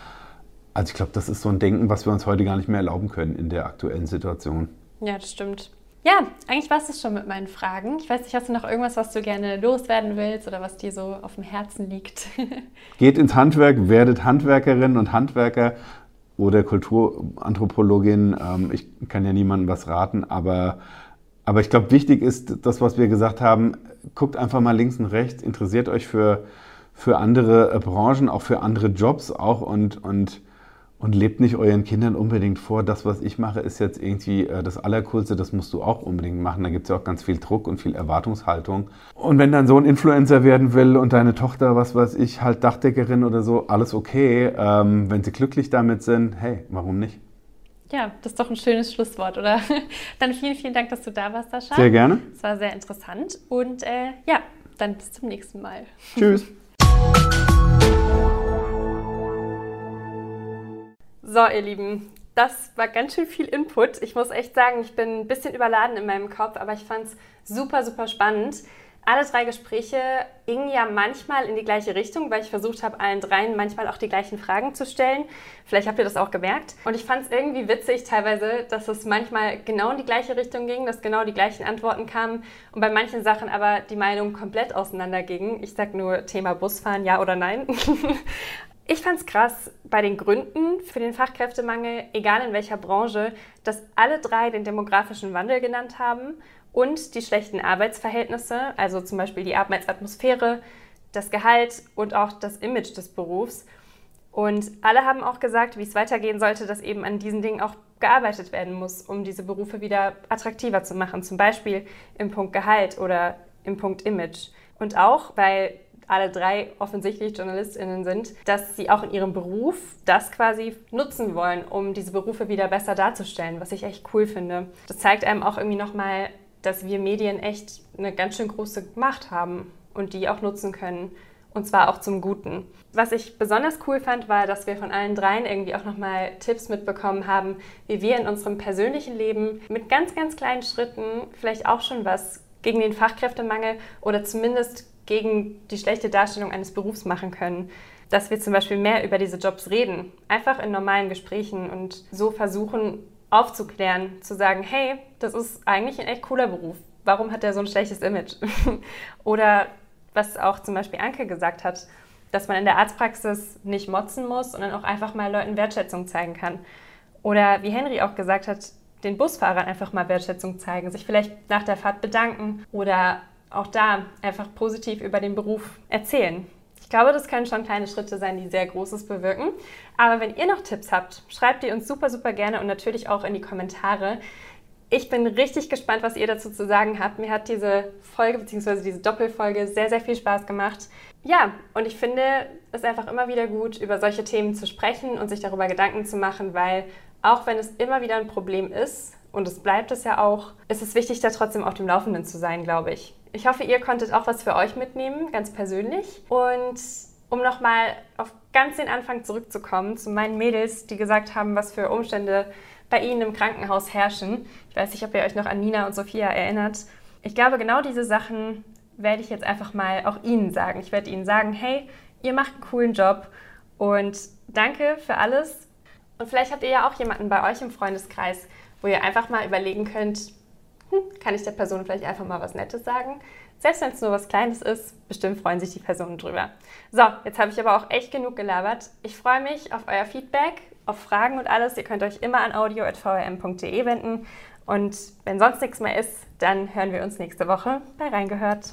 Also ich glaube, das ist so ein Denken, was wir uns heute gar nicht mehr erlauben können in der aktuellen Situation. Ja, das stimmt. Ja, eigentlich war es das schon mit meinen Fragen. Ich weiß nicht, hast du noch irgendwas, was du gerne loswerden willst oder was dir so auf dem Herzen liegt? [LAUGHS] Geht ins Handwerk, werdet Handwerkerin und Handwerker oder Kulturanthropologin. Ähm, ich kann ja niemandem was raten, aber, aber ich glaube, wichtig ist das, was wir gesagt haben. Guckt einfach mal links und rechts, interessiert euch für, für andere äh, Branchen, auch für andere Jobs auch und, und und lebt nicht euren Kindern unbedingt vor, das, was ich mache, ist jetzt irgendwie äh, das Allercoolste, das musst du auch unbedingt machen. Da gibt es ja auch ganz viel Druck und viel Erwartungshaltung. Und wenn dein Sohn Influencer werden will und deine Tochter, was weiß ich, halt Dachdeckerin oder so, alles okay. Ähm, wenn sie glücklich damit sind, hey, warum nicht? Ja, das ist doch ein schönes Schlusswort, oder? [LAUGHS] Dann vielen, vielen Dank, dass du da warst, Sascha. Sehr gerne. Es war sehr interessant und äh, ja, dann bis zum nächsten Mal. Tschüss. [LAUGHS] So, ihr Lieben, das war ganz schön viel Input. Ich muss echt sagen, ich bin ein bisschen überladen in meinem Kopf, aber ich fand es super, super spannend. Alle drei Gespräche gingen ja manchmal in die gleiche Richtung, weil ich versucht habe, allen dreien manchmal auch die gleichen Fragen zu stellen. Vielleicht habt ihr das auch gemerkt. Und ich fand es irgendwie witzig teilweise, dass es manchmal genau in die gleiche Richtung ging, dass genau die gleichen Antworten kamen und bei manchen Sachen aber die Meinungen komplett auseinandergingen. Ich sag nur Thema Busfahren, ja oder nein. [LAUGHS] Ich fand es krass bei den Gründen für den Fachkräftemangel, egal in welcher Branche, dass alle drei den demografischen Wandel genannt haben und die schlechten Arbeitsverhältnisse, also zum Beispiel die Arbeitsatmosphäre, das Gehalt und auch das Image des Berufs. Und alle haben auch gesagt, wie es weitergehen sollte, dass eben an diesen Dingen auch gearbeitet werden muss, um diese Berufe wieder attraktiver zu machen, zum Beispiel im Punkt Gehalt oder im Punkt Image. Und auch, weil alle drei offensichtlich JournalistInnen sind, dass sie auch in ihrem Beruf das quasi nutzen wollen, um diese Berufe wieder besser darzustellen, was ich echt cool finde. Das zeigt einem auch irgendwie nochmal, dass wir Medien echt eine ganz schön große Macht haben und die auch nutzen können. Und zwar auch zum Guten. Was ich besonders cool fand, war, dass wir von allen dreien irgendwie auch nochmal Tipps mitbekommen haben, wie wir in unserem persönlichen Leben mit ganz, ganz kleinen Schritten vielleicht auch schon was gegen den Fachkräftemangel oder zumindest gegen die schlechte Darstellung eines Berufs machen können. Dass wir zum Beispiel mehr über diese Jobs reden, einfach in normalen Gesprächen und so versuchen aufzuklären, zu sagen, hey, das ist eigentlich ein echt cooler Beruf. Warum hat der so ein schlechtes Image? [LAUGHS] Oder was auch zum Beispiel Anke gesagt hat, dass man in der Arztpraxis nicht motzen muss, sondern auch einfach mal Leuten Wertschätzung zeigen kann. Oder wie Henry auch gesagt hat, den Busfahrern einfach mal Wertschätzung zeigen, sich vielleicht nach der Fahrt bedanken oder auch da einfach positiv über den Beruf erzählen. Ich glaube, das können schon kleine Schritte sein, die sehr Großes bewirken. Aber wenn ihr noch Tipps habt, schreibt die uns super, super gerne und natürlich auch in die Kommentare. Ich bin richtig gespannt, was ihr dazu zu sagen habt. Mir hat diese Folge bzw. diese Doppelfolge sehr, sehr viel Spaß gemacht. Ja, und ich finde es einfach immer wieder gut, über solche Themen zu sprechen und sich darüber Gedanken zu machen, weil auch wenn es immer wieder ein Problem ist, und es bleibt es ja auch, ist es wichtig, da trotzdem auf dem Laufenden zu sein, glaube ich. Ich hoffe, ihr konntet auch was für euch mitnehmen, ganz persönlich. Und um nochmal auf ganz den Anfang zurückzukommen, zu meinen Mädels, die gesagt haben, was für Umstände bei ihnen im Krankenhaus herrschen. Ich weiß nicht, ob ihr euch noch an Nina und Sophia erinnert. Ich glaube, genau diese Sachen werde ich jetzt einfach mal auch Ihnen sagen. Ich werde Ihnen sagen, hey, ihr macht einen coolen Job und danke für alles. Und vielleicht habt ihr ja auch jemanden bei euch im Freundeskreis, wo ihr einfach mal überlegen könnt, hm, [LAUGHS] kann ich der Person vielleicht einfach mal was Nettes sagen? Selbst wenn es nur was Kleines ist, bestimmt freuen sich die Personen drüber. So, jetzt habe ich aber auch echt genug gelabert. Ich freue mich auf euer Feedback, auf Fragen und alles. Ihr könnt euch immer an audio.vrm.de wenden. Und wenn sonst nichts mehr ist, dann hören wir uns nächste Woche bei Reingehört.